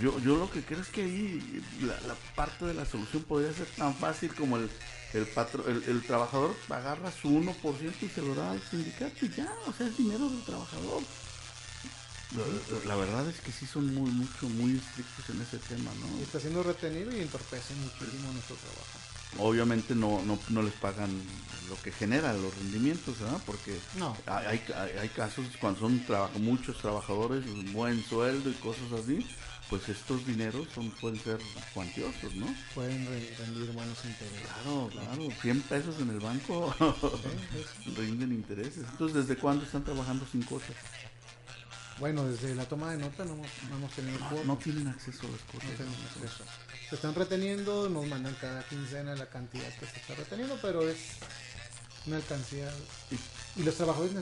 Yo, yo lo que creo es que ahí la, parte de la solución podría ser tan fácil como el el, patro, el, trabajador agarra su 1% y se lo da al sindicato y ya, o sea, es dinero del trabajador. La, verdad es que sí son muy, mucho, muy estrictos en ese tema, ¿no? Está siendo retenido y entorpece muchísimo nuestro trabajo obviamente no, no, no les pagan lo que genera los rendimientos, ¿verdad? Porque hay, hay, casos cuando son muchos trabajadores, buen sueldo y cosas así, pues estos dineros son pueden ser cuantiosos, ¿no? Pueden rendir buenos intereses. Claro, claro, 100 pesos en el banco [laughs] rinden intereses. Entonces, ¿desde cuándo están trabajando sin cosas? Bueno, desde la toma de nota no, hemos tenido no, no, tienen acceso a las cosas. Se están reteniendo, nos mandan cada quincena la cantidad que se está reteniendo, pero es una alcancía. Y los trabajadores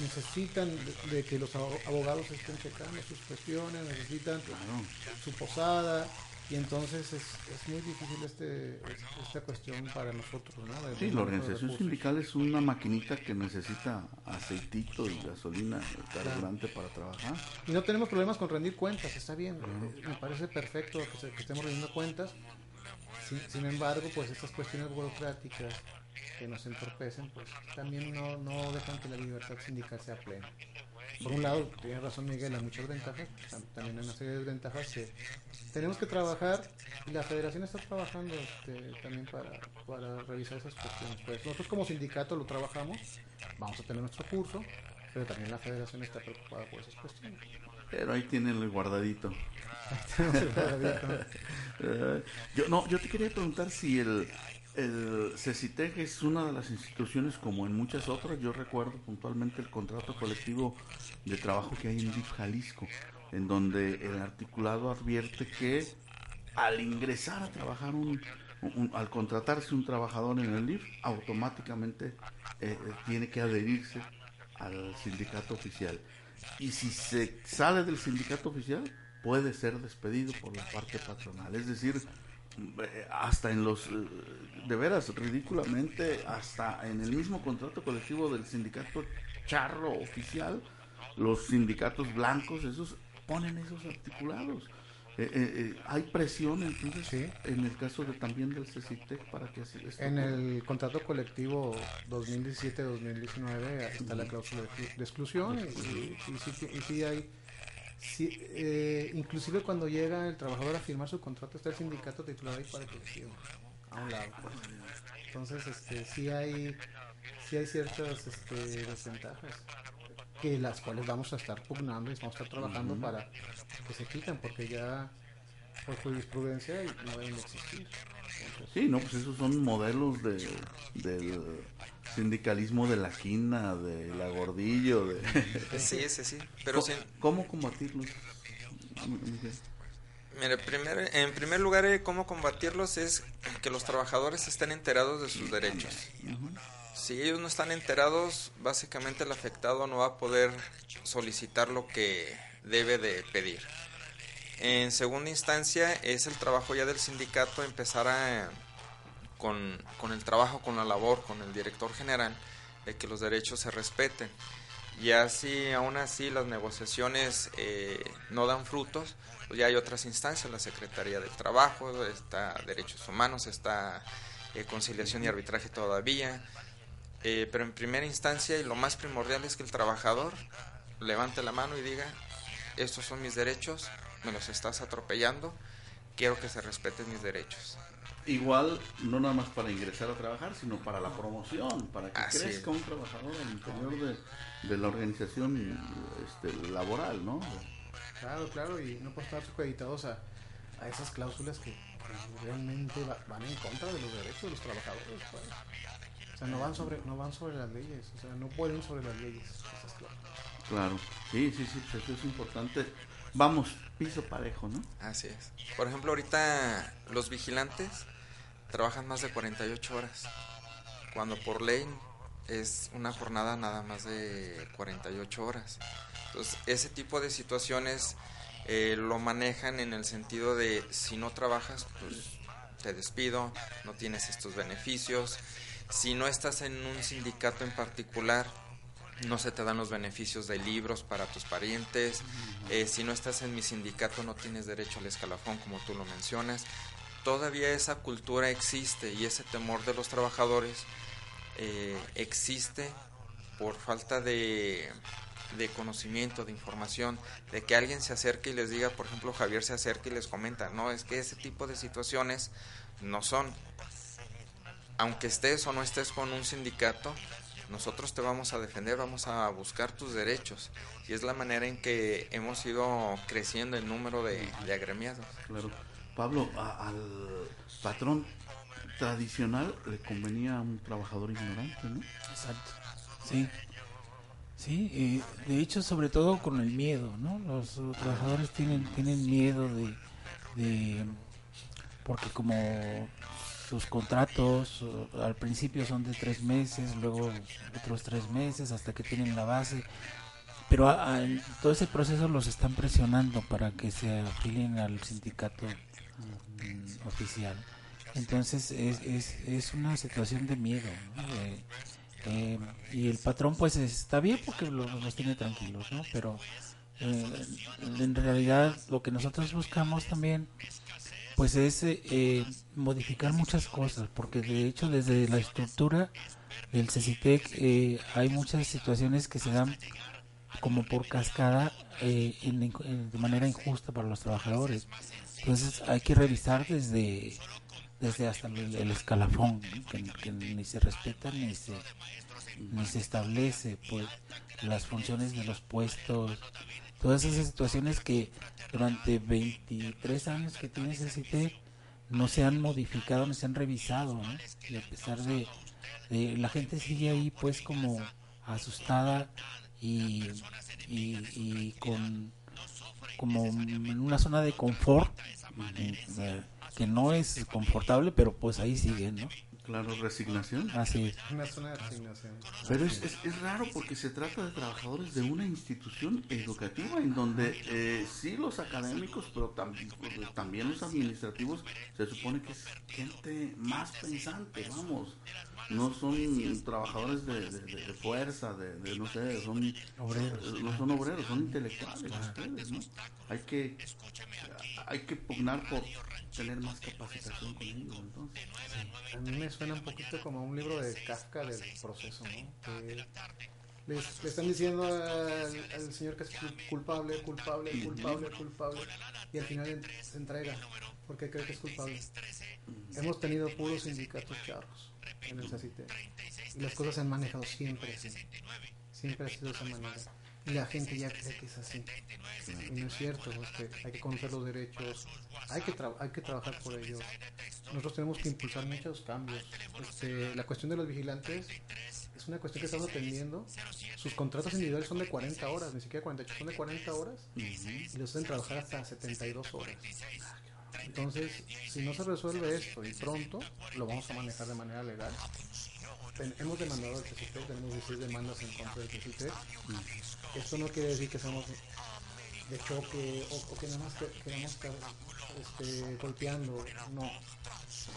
necesitan de, que los abogados estén checando sus cuestiones, necesitan su posada, y entonces es, es muy difícil este, esta cuestión para nosotros, ¿no? sí, la organización sindical es una maquinita que necesita aceitito y gasolina carburante para trabajar. Y no tenemos problemas con rendir cuentas, está bien, me parece perfecto que, estemos rendiendo cuentas. Sin, embargo, pues estas cuestiones burocráticas que nos entorpecen, pues también no, no dejan que la libertad sindical sea plena por un lado, tiene razón Miguel, hay muchas ventajas, también hay una serie de desventajas que tenemos que trabajar y la federación está trabajando este, también para, para revisar esas cuestiones. Pues nosotros como sindicato lo trabajamos, vamos a tener nuestro curso, pero también la federación está preocupada por esas cuestiones. Pero ahí tienen el guardadito. Eh, [laughs] yo no, yo te quería preguntar si el el CECITEC es una de las instituciones como en muchas otras. Yo recuerdo puntualmente el contrato colectivo de trabajo que hay en DIF Jalisco, en donde el articulado advierte que al ingresar a trabajar un, al contratarse un trabajador en el DIF, automáticamente eh, eh, tiene que adherirse al sindicato oficial. Y si se sale del sindicato oficial, puede ser despedido por la parte patronal. Es decir, hasta en los, eh, de veras, ridículamente, hasta en el mismo contrato colectivo del sindicato charro oficial, los sindicatos blancos, esos ponen esos articulados. Eh, hay presión entonces en el caso de también del CECITEC para que así en el contrato colectivo 2017-2019 está la cláusula de, exclusión y, y, sí hay Sí, eh, inclusive cuando llega el trabajador a firmar su contrato está el sindicato titular ahí para que le a un lado. Entonces, este, sí hay, sí hay ciertas este, desventajas que las cuales vamos a estar pugnando y vamos a estar trabajando para que se quiten porque ya por jurisprudencia no deben existir. Sí, no, pues esos son modelos de, del sindicalismo de la quina, de la gordillo, de... [laughs] Sí, sí, sí. Pero ¿Cómo, sin, ¿Cómo combatirlos? Mire, primer- en primer lugar, eh, cómo combatirlos es que los trabajadores estén enterados de sus derechos. Si ellos no están enterados, básicamente el afectado no va a poder solicitar lo que debe de pedir. En segunda instancia, es el trabajo ya del sindicato empezar a, con, con el trabajo, con la labor, con el director general, de que los derechos se respeten. Y así, aún así, las negociaciones eh, no dan frutos, pues ya hay otras instancias, la Secretaría del Trabajo, está Derechos Humanos, está eh, Conciliación y Arbitraje todavía. Eh, pero en primera instancia, y lo más primordial es que el trabajador levante la mano y diga, estos son mis derechos, me los estás atropellando, quiero que se respeten mis derechos. Igual, no nada más para ingresar a trabajar, sino para la promoción, para que Así es. crezca un trabajador al interior de, de la organización este, laboral, ¿no? Claro, claro, y no por estar supeditados a, a esas cláusulas que, que realmente va- van en contra de los derechos de los trabajadores. pues. O sea, no van sobre no van sobre las leyes, o sea, no pueden sobre las leyes esas cláusulas. Claro, sí, sí, sí, pues eso es importante. Vamos, piso parejo, ¿no? Así es. Por ejemplo, ahorita los vigilantes trabajan más de 48 horas, cuando por ley es una jornada nada más de 48 horas. Entonces, ese tipo de situaciones eh, lo manejan en el sentido de si no trabajas, pues te despido, no tienes estos beneficios. Si no estás en un sindicato en particular, no se te dan los beneficios de libros para tus parientes. Eh, si no estás en mi sindicato, no tienes derecho al escalafón, como tú lo mencionas. Todavía esa cultura existe y ese temor de los trabajadores eh, existe por falta de, de conocimiento, de información, de que alguien se acerque y les diga, por ejemplo, Javier se acerca y les comenta, no, es que ese tipo de situaciones no son. Aunque estés o no estés con un sindicato, nosotros te vamos a defender, vamos a buscar tus derechos. Y es la manera en que hemos ido creciendo el número de, de agremiados. Claro. Pablo, a- al patrón tradicional le convenía a un trabajador ignorante, ¿no? Exacto. Sí. Sí, eh, de hecho, sobre todo con el miedo, ¿no? Los trabajadores tienen, tienen miedo de. Porque como sus contratos al principio son de tres meses, luego otros tres meses hasta que tienen la base. Pero a- todo ese proceso los están presionando para que se afilien al sindicato mm, oficial. Entonces es, es, es una situación de miedo. Eh, eh, y el patrón pues está bien porque lo- los tiene tranquilos, ¿no? Pero eh, en realidad lo que nosotros buscamos también pues es modificar muchas cosas, porque de hecho desde la estructura del CECITEC hay muchas situaciones que se dan como por cascada en- de manera injusta para los trabajadores. Entonces hay que revisar desde desde hasta el, el escalafón, que, ni se respeta ni se ni se establece pues las funciones de los puestos, todas esas situaciones que durante 23 años que tiene ese CITE no se han modificado, no se han revisado, y a pesar de, de- la gente sigue ahí pues como asustada y, y con como en una zona de confort eh, que no es confortable pero pues ahí siguen ¿no? Claro, resignación. así es Una zona de resignación. Pero es, es, es raro porque se trata de trabajadores de una institución educativa en donde eh, sí los académicos, pero también, también los administrativos, se supone que es gente más pensante, vamos. No son trabajadores de, de- de- de fuerza, de, de, no sé, son Obreros. No son obreros, son intelectuales ustedes, ¿no? Hay que, hay que pugnar por tener más capacitación con ellos, entonces. A mí me suena un poquito como un libro de Kafka del proceso, ¿no? Que les, le están diciendo al, al señor que es cul- culpable, culpable, culpable, culpable, y al final se entrega porque cree que es culpable. Hemos tenido puros sindicatos charros en el CACITE y las cosas se han manejado siempre así. Siempre ha sido esa manera. Y la gente ya cree que es así. Y no es cierto, es que hay que conocer los derechos, hay que, tra- hay que trabajar por ellos. nosotros tenemos que impulsar muchos cambios. Este, la cuestión de los vigilantes es una cuestión que estamos atendiendo. Sus contratos individuales son de 40 horas, ni siquiera 48, son de 40 horas y los hacen trabajar hasta 72 horas. Entonces, si no se resuelve esto y pronto, lo vamos a manejar de manera legal. hemos demandado al CCT, tenemos 16 demandas en contra del CCT. Esto no quiere decir que seamos de choque o, que nada más queramos estar este, golpeando, no,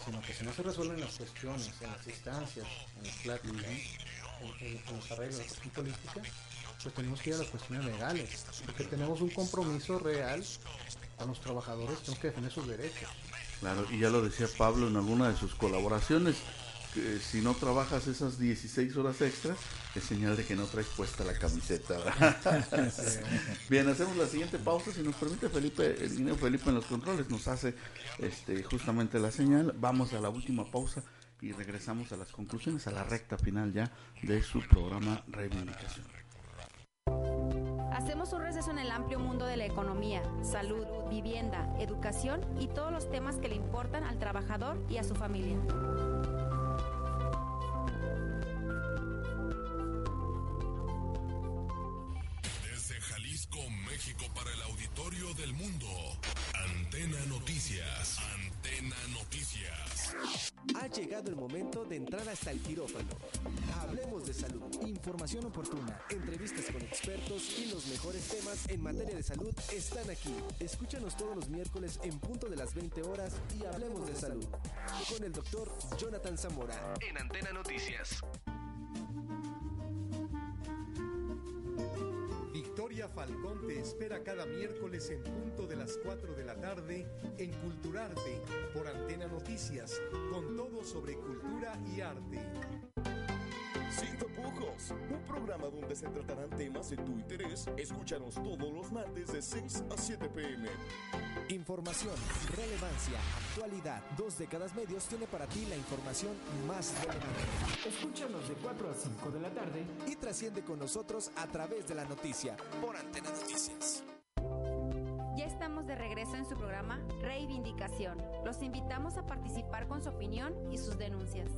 sino que si no se resuelven las cuestiones, en las instancias, en las pláticas, en, en, los arreglos, cuestión política, pues tenemos que ir a las cuestiones legales, porque tenemos un compromiso real a los trabajadores, tenemos que defender sus derechos. Claro, y ya lo decía Pablo en alguna de sus colaboraciones, que si no trabajas esas 16 horas extras, es señal de que no traes puesta la camiseta. [laughs] Bien, hacemos la siguiente pausa, si nos permite Felipe, el niño Felipe en los controles nos hace este, justamente la señal. Vamos a la última pausa y regresamos a las conclusiones, a la recta final ya de su programa Reivindicación. Hacemos un receso en el amplio mundo de la economía, salud, vivienda, educación y todos los temas que le importan al trabajador y a su familia. México para el auditorio del mundo. Antena Noticias. Antena Noticias. Ha llegado el momento de entrar hasta el quirófano. Información oportuna, entrevistas con expertos y los mejores temas en materia de salud están aquí. Escúchanos todos los miércoles en punto de las 20 horas y hablemos de salud. Con el doctor Jonathan Zamora en Antena Noticias. Victoria Falcón te espera cada miércoles en punto de las 4 de la tarde en Culturarte por Antena Noticias, con todo sobre cultura y arte. Sin tapujos, un programa donde se tratarán temas de tu interés. Escúchanos todos los martes de 6 a 7 pm. Información, relevancia, actualidad. Dos décadas medios tiene para ti la información más relevante. Escúchanos de 4 a 5 de la tarde y trasciende con nosotros a través de la noticia por Antena Noticias. Ya estamos de regreso en su programa Reivindicación. Los invitamos a participar con su opinión y sus denuncias.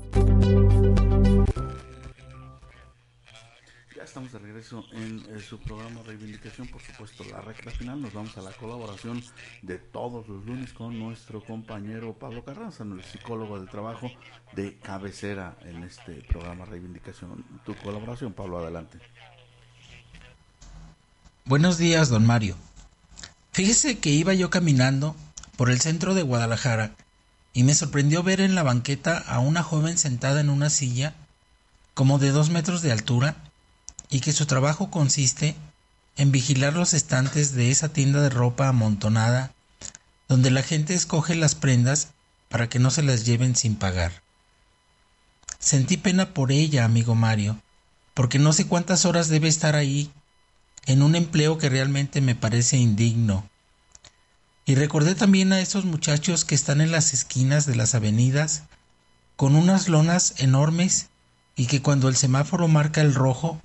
Ya estamos de regreso en, eh, su programa Reivindicación, por supuesto, la recta final. Nos vamos a la colaboración de todos los lunes con nuestro compañero Pablo Carranza, el psicólogo del trabajo de cabecera en este programa Reivindicación. Tu colaboración, Pablo, adelante. Buenos días, don Mario. Fíjese que iba yo caminando por el centro de Guadalajara y me sorprendió ver en la banqueta a una joven sentada en una silla como de dos metros de altura y que su trabajo consiste en vigilar los estantes de esa tienda de ropa amontonada donde la gente escoge las prendas para que no se las lleven sin pagar. Sentí pena por ella, amigo Mario, porque no sé cuántas horas debe estar ahí, en un empleo que realmente me parece indigno. Y recordé también a esos muchachos que están en las esquinas de las avenidas, con unas lonas enormes, y que cuando el semáforo marca el rojo,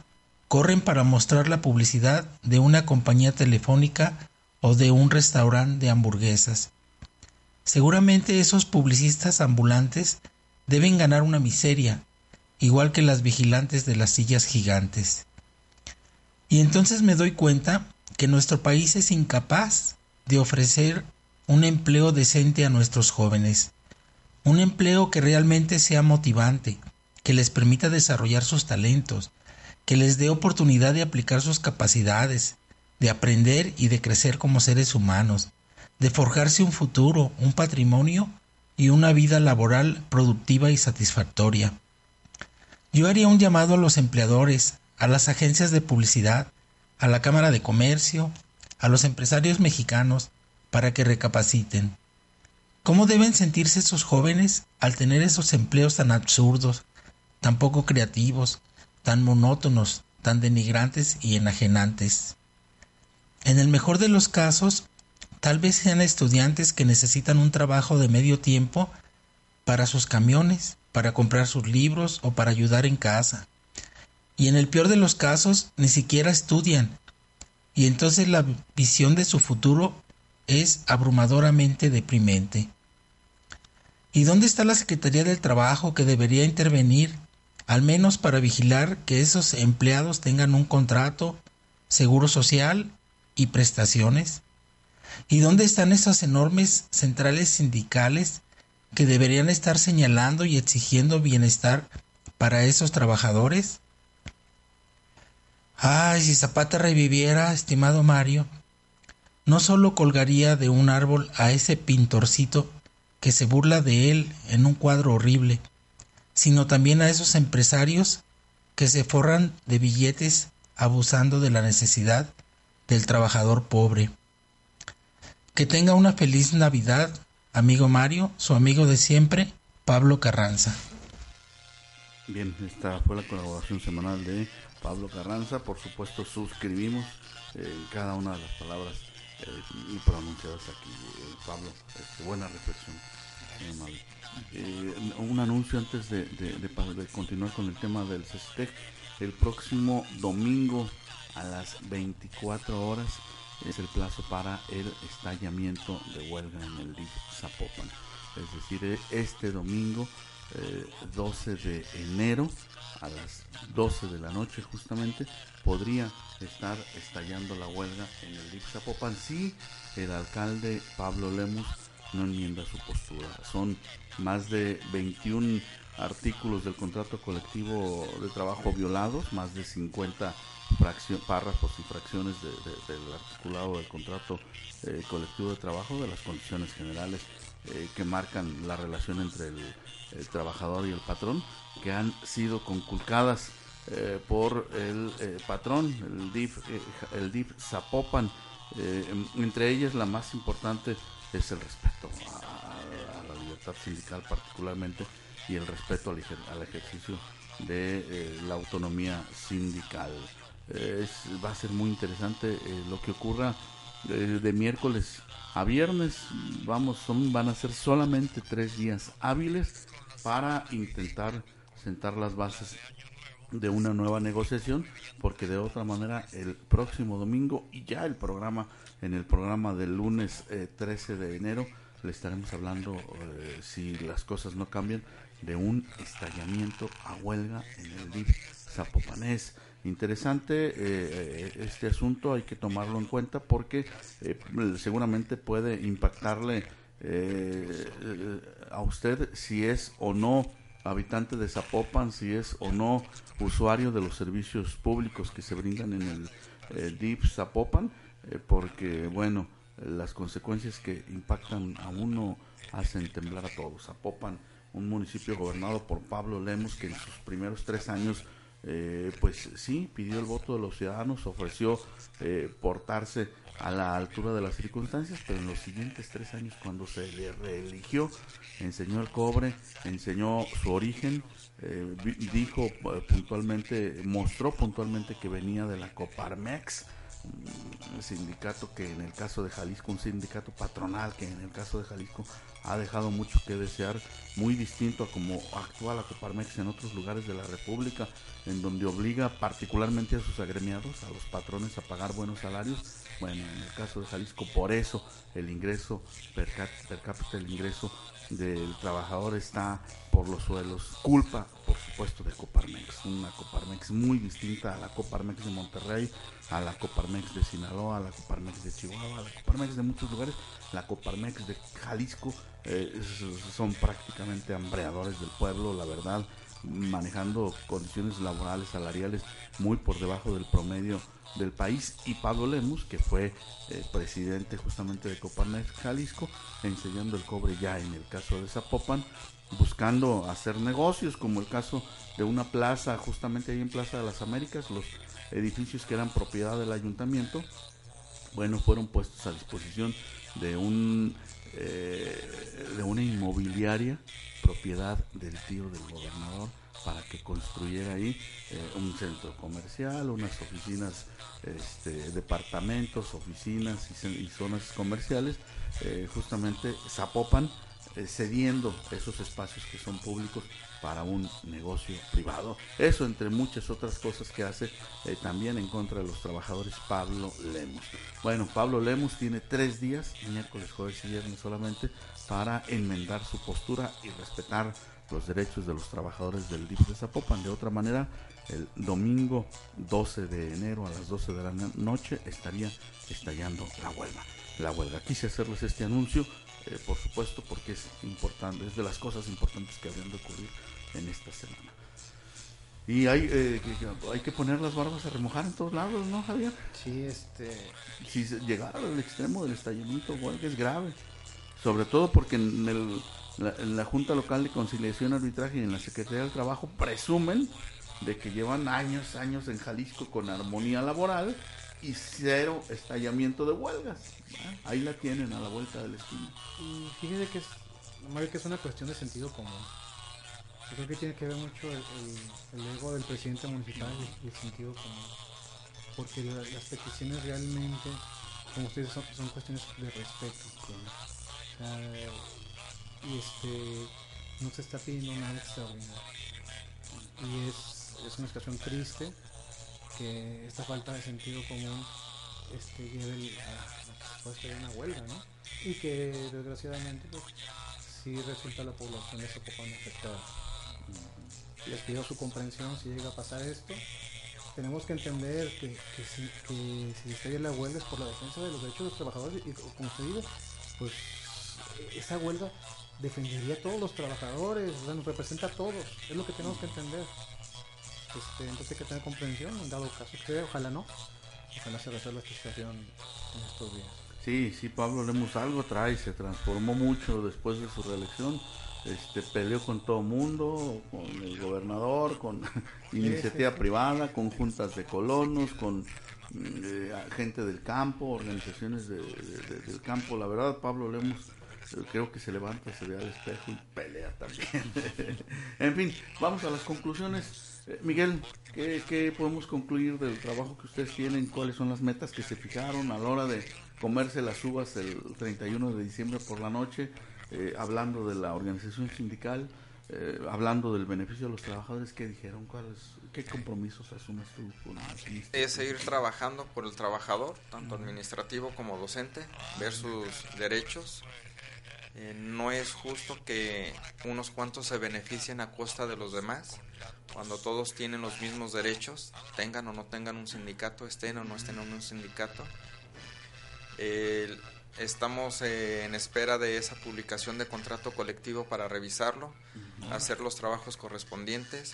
corren para mostrar la publicidad de una compañía telefónica o de un restaurante de hamburguesas. Seguramente esos publicistas ambulantes deben ganar una miseria, igual que las vigilantes de las sillas gigantes. Y entonces me doy cuenta que nuestro país es incapaz de ofrecer un empleo decente a nuestros jóvenes, un empleo que realmente sea motivante, que les permita desarrollar sus talentos, que les dé oportunidad de aplicar sus capacidades, de aprender y de crecer como seres humanos, de forjarse un futuro, un patrimonio y una vida laboral productiva y satisfactoria. Yo haría un llamado a los empleadores, a las agencias de publicidad, a la Cámara de Comercio, a los empresarios mexicanos, para que recapaciten. ¿Cómo deben sentirse esos jóvenes al tener esos empleos tan absurdos, tan poco creativos, tan monótonos, tan denigrantes y enajenantes. En el mejor de los casos, tal vez sean estudiantes que necesitan un trabajo de medio tiempo para sus camiones, para comprar sus libros o para ayudar en casa. Y en el peor de los casos, ni siquiera estudian. Y entonces la visión de su futuro es abrumadoramente deprimente. ¿Y dónde está la Secretaría del Trabajo que debería intervenir, al menos para vigilar que esos empleados tengan un contrato, seguro social y prestaciones? ¿Y dónde están esas enormes centrales sindicales que deberían estar señalando y exigiendo bienestar para esos trabajadores? Ay, si Zapata reviviera, estimado Mario, no solo colgaría de un árbol a ese pintorcito que se burla de él en un cuadro horrible, sino también a esos empresarios que se forran de billetes abusando de la necesidad del trabajador pobre. Que tenga una feliz Navidad, amigo Mario, su amigo de siempre, Pablo Carranza. Bien, esta fue la colaboración semanal de Pablo Carranza. Por supuesto, suscribimos eh, cada una de las palabras eh, y pronunciadas aquí. Eh, Pablo, este, buena reflexión. Eh, un anuncio antes de, continuar con el tema del CESTEC. El próximo domingo a las 24 horas es el plazo para el estallamiento de huelga en el DIF Zapopan. Es decir, este domingo 12 de enero a las 12 de la noche justamente podría estar estallando la huelga en el DIF Zapopan si el alcalde Pablo Lemus no enmienda su postura. Son más de 21 artículos del contrato colectivo de trabajo violados, más de 50 párrafos y fracciones del articulado del contrato eh, colectivo de trabajo, de las condiciones generales eh, que marcan la relación entre el, trabajador y el patrón, que han sido conculcadas eh, por el patrón, el DIF, el DIF Zapopan, entre ellas la más importante es el respeto a, la libertad sindical particularmente y el respeto al, ejercicio de eh, la autonomía sindical. va a ser muy interesante eh, lo que ocurra eh, de miércoles a viernes. Vamos, son, van a ser solamente tres días hábiles para intentar sentar las bases de una nueva negociación, porque de otra manera el próximo domingo y ya el programa, en el programa del lunes 13 eh, de enero, le estaremos hablando, eh, si las cosas no cambian, de un estallamiento a huelga en el DIF Zapopanés. Interesante eh, este asunto, hay que tomarlo en cuenta porque seguramente puede impactarle a usted si es o no habitante de Zapopan, si es o no usuario de los servicios públicos que se brindan en el eh, DIP Zapopan, eh, porque bueno, las consecuencias que impactan a uno hacen temblar a todos. Zapopan, un municipio gobernado por Pablo Lemos, que en sus primeros tres años eh, pues sí, pidió el voto de los ciudadanos, ofreció portarse a la altura de las circunstancias, pero en los siguientes tres años cuando se le reeligió, enseñó el cobre, enseñó su origen, eh, dijo eh, puntualmente, mostró puntualmente que venía de la Coparmex, un sindicato que en el caso de Jalisco, un sindicato patronal que en el caso de Jalisco ha dejado mucho que desear, muy distinto a como actúa la Coparmex en otros lugares de la República, en donde obliga particularmente a sus agremiados, a los patrones a pagar buenos salarios bueno, en el caso de Jalisco, por eso el ingreso per, cápita, el ingreso del trabajador está por los suelos. Culpa, por supuesto, de Coparmex. Una Coparmex muy distinta a la Coparmex de Monterrey, a la Coparmex de Sinaloa, a la Coparmex de Chihuahua, a la Coparmex de muchos lugares. La Coparmex de Jalisco eh, son prácticamente hambreadores del pueblo, la verdad, manejando condiciones laborales, salariales muy por debajo del promedio del país. Y Pablo Lemus, que fue eh, presidente justamente de Coparmex Jalisco, enseñando el cobre ya en el caso de Zapopan, buscando hacer negocios, como el caso de una plaza, justamente ahí en Plaza de las Américas, los edificios que eran propiedad del ayuntamiento, bueno, fueron puestos a disposición de un eh, de una inmobiliaria propiedad del tío del gobernador para que construyera ahí eh, un centro comercial, unas oficinas, este, departamentos, oficinas y, zonas comerciales. Eh, justamente Zapopan cediendo esos espacios que son públicos para un negocio privado. Eso entre muchas otras cosas que hace eh, también en contra de los trabajadores Pablo Lemos. Bueno, Pablo Lemos tiene tres días, miércoles, jueves y viernes solamente, para enmendar su postura y respetar los derechos de los trabajadores del DIF de Zapopan. De otra manera, el domingo 12 de enero a las 12 de la noche estaría estallando la huelga. La huelga. Quise hacerles este anuncio, eh, por supuesto, porque es importante, es de las cosas importantes que habrían de ocurrir en esta semana. Y hay, eh, que, hay que poner las barbas a remojar en todos lados, ¿no, Javier? Sí, este... Si llegara al extremo del estallamiento, huelga es grave. Sobre todo porque en, el, la, en la Junta Local de Conciliación, Arbitraje y en la Secretaría del Trabajo presumen de que llevan años, años en Jalisco con armonía laboral y cero estallamiento de huelgas. Ahí la tienen a la vuelta del esquina. Y fíjese que es, que es una cuestión de sentido común. Creo que tiene que ver mucho el, ego del presidente municipal y el sentido común. Porque las peticiones realmente, como ustedes son, son cuestiones de respeto. y este no se está pidiendo nada extraordinario. Y es es una situación triste que esta falta de sentido común este, lleve a, a, una huelga, ¿no? Y que desgraciadamente pues, sí resulta la población de Zapopan afectada. Les pido su comprensión si llega a pasar esto. Tenemos que entender que, si, que si la huelga es por la defensa de los derechos de los trabajadores y como pues esa huelga defendería a todos los trabajadores, o sea, nos representa a todos, es lo que tenemos que entender. Este, entonces hay que tener comprensión, en dado caso que ojalá no, ojalá se resuelva esta situación en estos días. Sí, sí, Pablo Lemos algo trae, se transformó mucho después de su reelección, este, peleó con todo mundo, con el gobernador, con [laughs] iniciativa privada, con juntas de colonos, con eh, gente del campo, organizaciones del campo. La verdad, Pablo Lemos eh, creo que se levanta, se ve al espejo y pelea también. [laughs] en fin, vamos a las conclusiones. Eh, Miguel, ¿qué, podemos concluir del trabajo que ustedes tienen? ¿Cuáles son las metas que se fijaron a la hora de comerse las uvas el 31 de diciembre por la noche? Eh, hablando de la organización sindical, eh, hablando del beneficio de los trabajadores, ¿qué dijeron? ¿Cuáles, ¿Qué compromisos asumes tú? es seguir trabajando por el trabajador, tanto administrativo como docente, ver sus derechos. no es justo que unos cuantos se beneficien a costa de los demás cuando todos tienen los mismos derechos, tengan o no tengan un sindicato, estén o no estén en un sindicato. Estamos eh, en espera de esa publicación de contrato colectivo para revisarlo, hacer los trabajos correspondientes,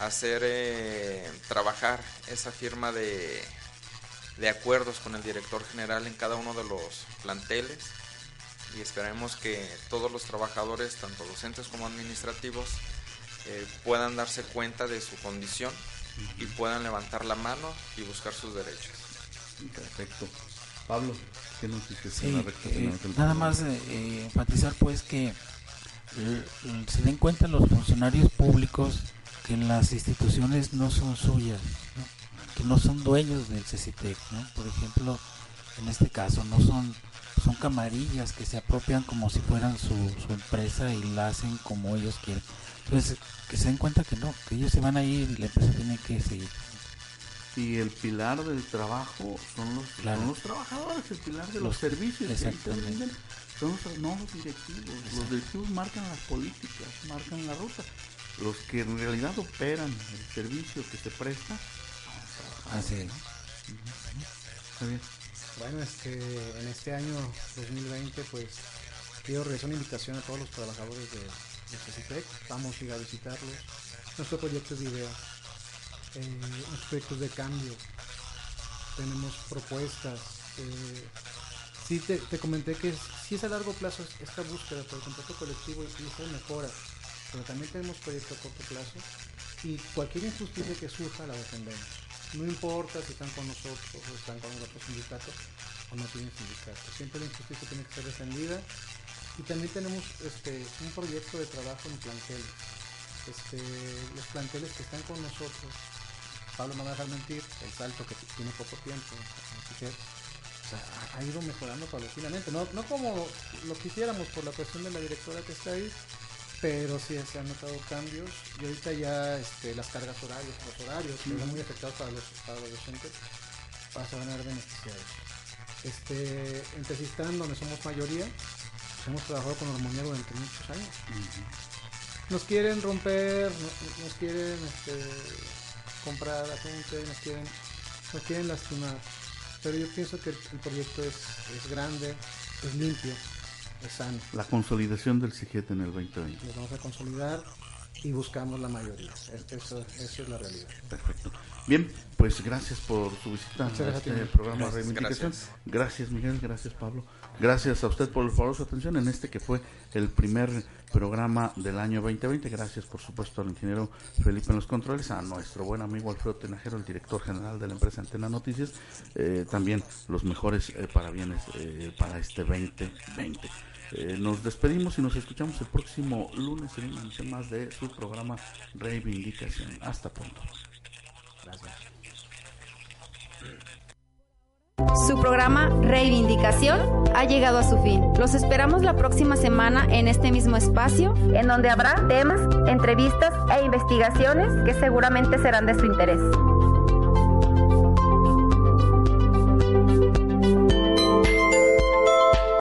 hacer eh, trabajar esa firma de, de acuerdos con el director general en cada uno de los planteles y esperemos que todos los trabajadores, tanto docentes como administrativos, eh, puedan darse cuenta de su condición y puedan levantar la mano y buscar sus derechos. Perfecto. Pablo, ¿qué nos dices? Sí, eh, nada más eh, enfatizar pues que se den cuenta los funcionarios públicos que las instituciones no son suyas, que no son dueños del CCTEC, por ejemplo, en este caso no son son camarillas que se apropian como si fueran su, su empresa y la hacen como ellos quieren. Entonces, que se den cuenta que no, que ellos se van a ir y la empresa tiene que seguir. Y el pilar del trabajo son los, los trabajadores, el pilar de los, servicios. Exactamente. Son los, no los directivos. Los directivos marcan las políticas, marcan la ruta. Los que en realidad operan el servicio que se presta. Así es. Bueno, este, en este año 2020, pues quiero realizar una invitación a todos los trabajadores de, de Vamos a ir a visitarlos. Nuestro proyecto es de idea. Eh, proyectos de cambio. Tenemos propuestas. Eh, sí, te, comenté que si es a largo plazo esta búsqueda por el contrato colectivo y esta mejora. Pero también tenemos proyectos a corto plazo. Y cualquier injusticia que surja la defendemos. No importa si están con nosotros o están con otro sindicato o no tienen sindicato. Siempre la injusticia tiene que ser defendida y también tenemos este, un proyecto de trabajo en planteles. Este, los planteles que están con nosotros, Pablo no me va a dejar mentir, el salto que tiene poco tiempo, ha ido mejorando paulatinamente. No, no como lo quisiéramos por la cuestión de la directora que está ahí, pero sí se han notado cambios y ahorita ya este, las cargas horarias, los horarios que eran muy afectados para los, para los docentes, se van a ver beneficiados. Este, en Tesistán, donde somos mayoría, pues hemos trabajado con armonía durante muchos años. Nos quieren romper, nos, quieren este, comprar a gente, nos quieren, nos quieren lastimar. Pero yo pienso que el, proyecto es, es grande, es limpio, es sano. La consolidación del CIGET en el 2020. Lo vamos a consolidar y buscamos la mayoría. Eso, eso es la realidad. Perfecto. Bien, pues gracias por su visita a este programa de Reivindicación. Gracias. Miguel, gracias Pablo. Gracias a usted por el favor su atención en este que fue el primer programa del año 2020. Gracias por supuesto al ingeniero Felipe en los controles, a nuestro buen amigo Alfredo Tenajero, el director general de la empresa Antena Noticias. Eh, también los mejores eh, parabienes eh, para este 2020. Eh, nos despedimos y nos escuchamos el próximo lunes en una emisión más de su programa Reivindicación. Hasta pronto. Su programa Reivindicación ha llegado a su fin. Los esperamos la próxima semana en este mismo espacio, en donde habrá temas, entrevistas e investigaciones que seguramente serán de su interés.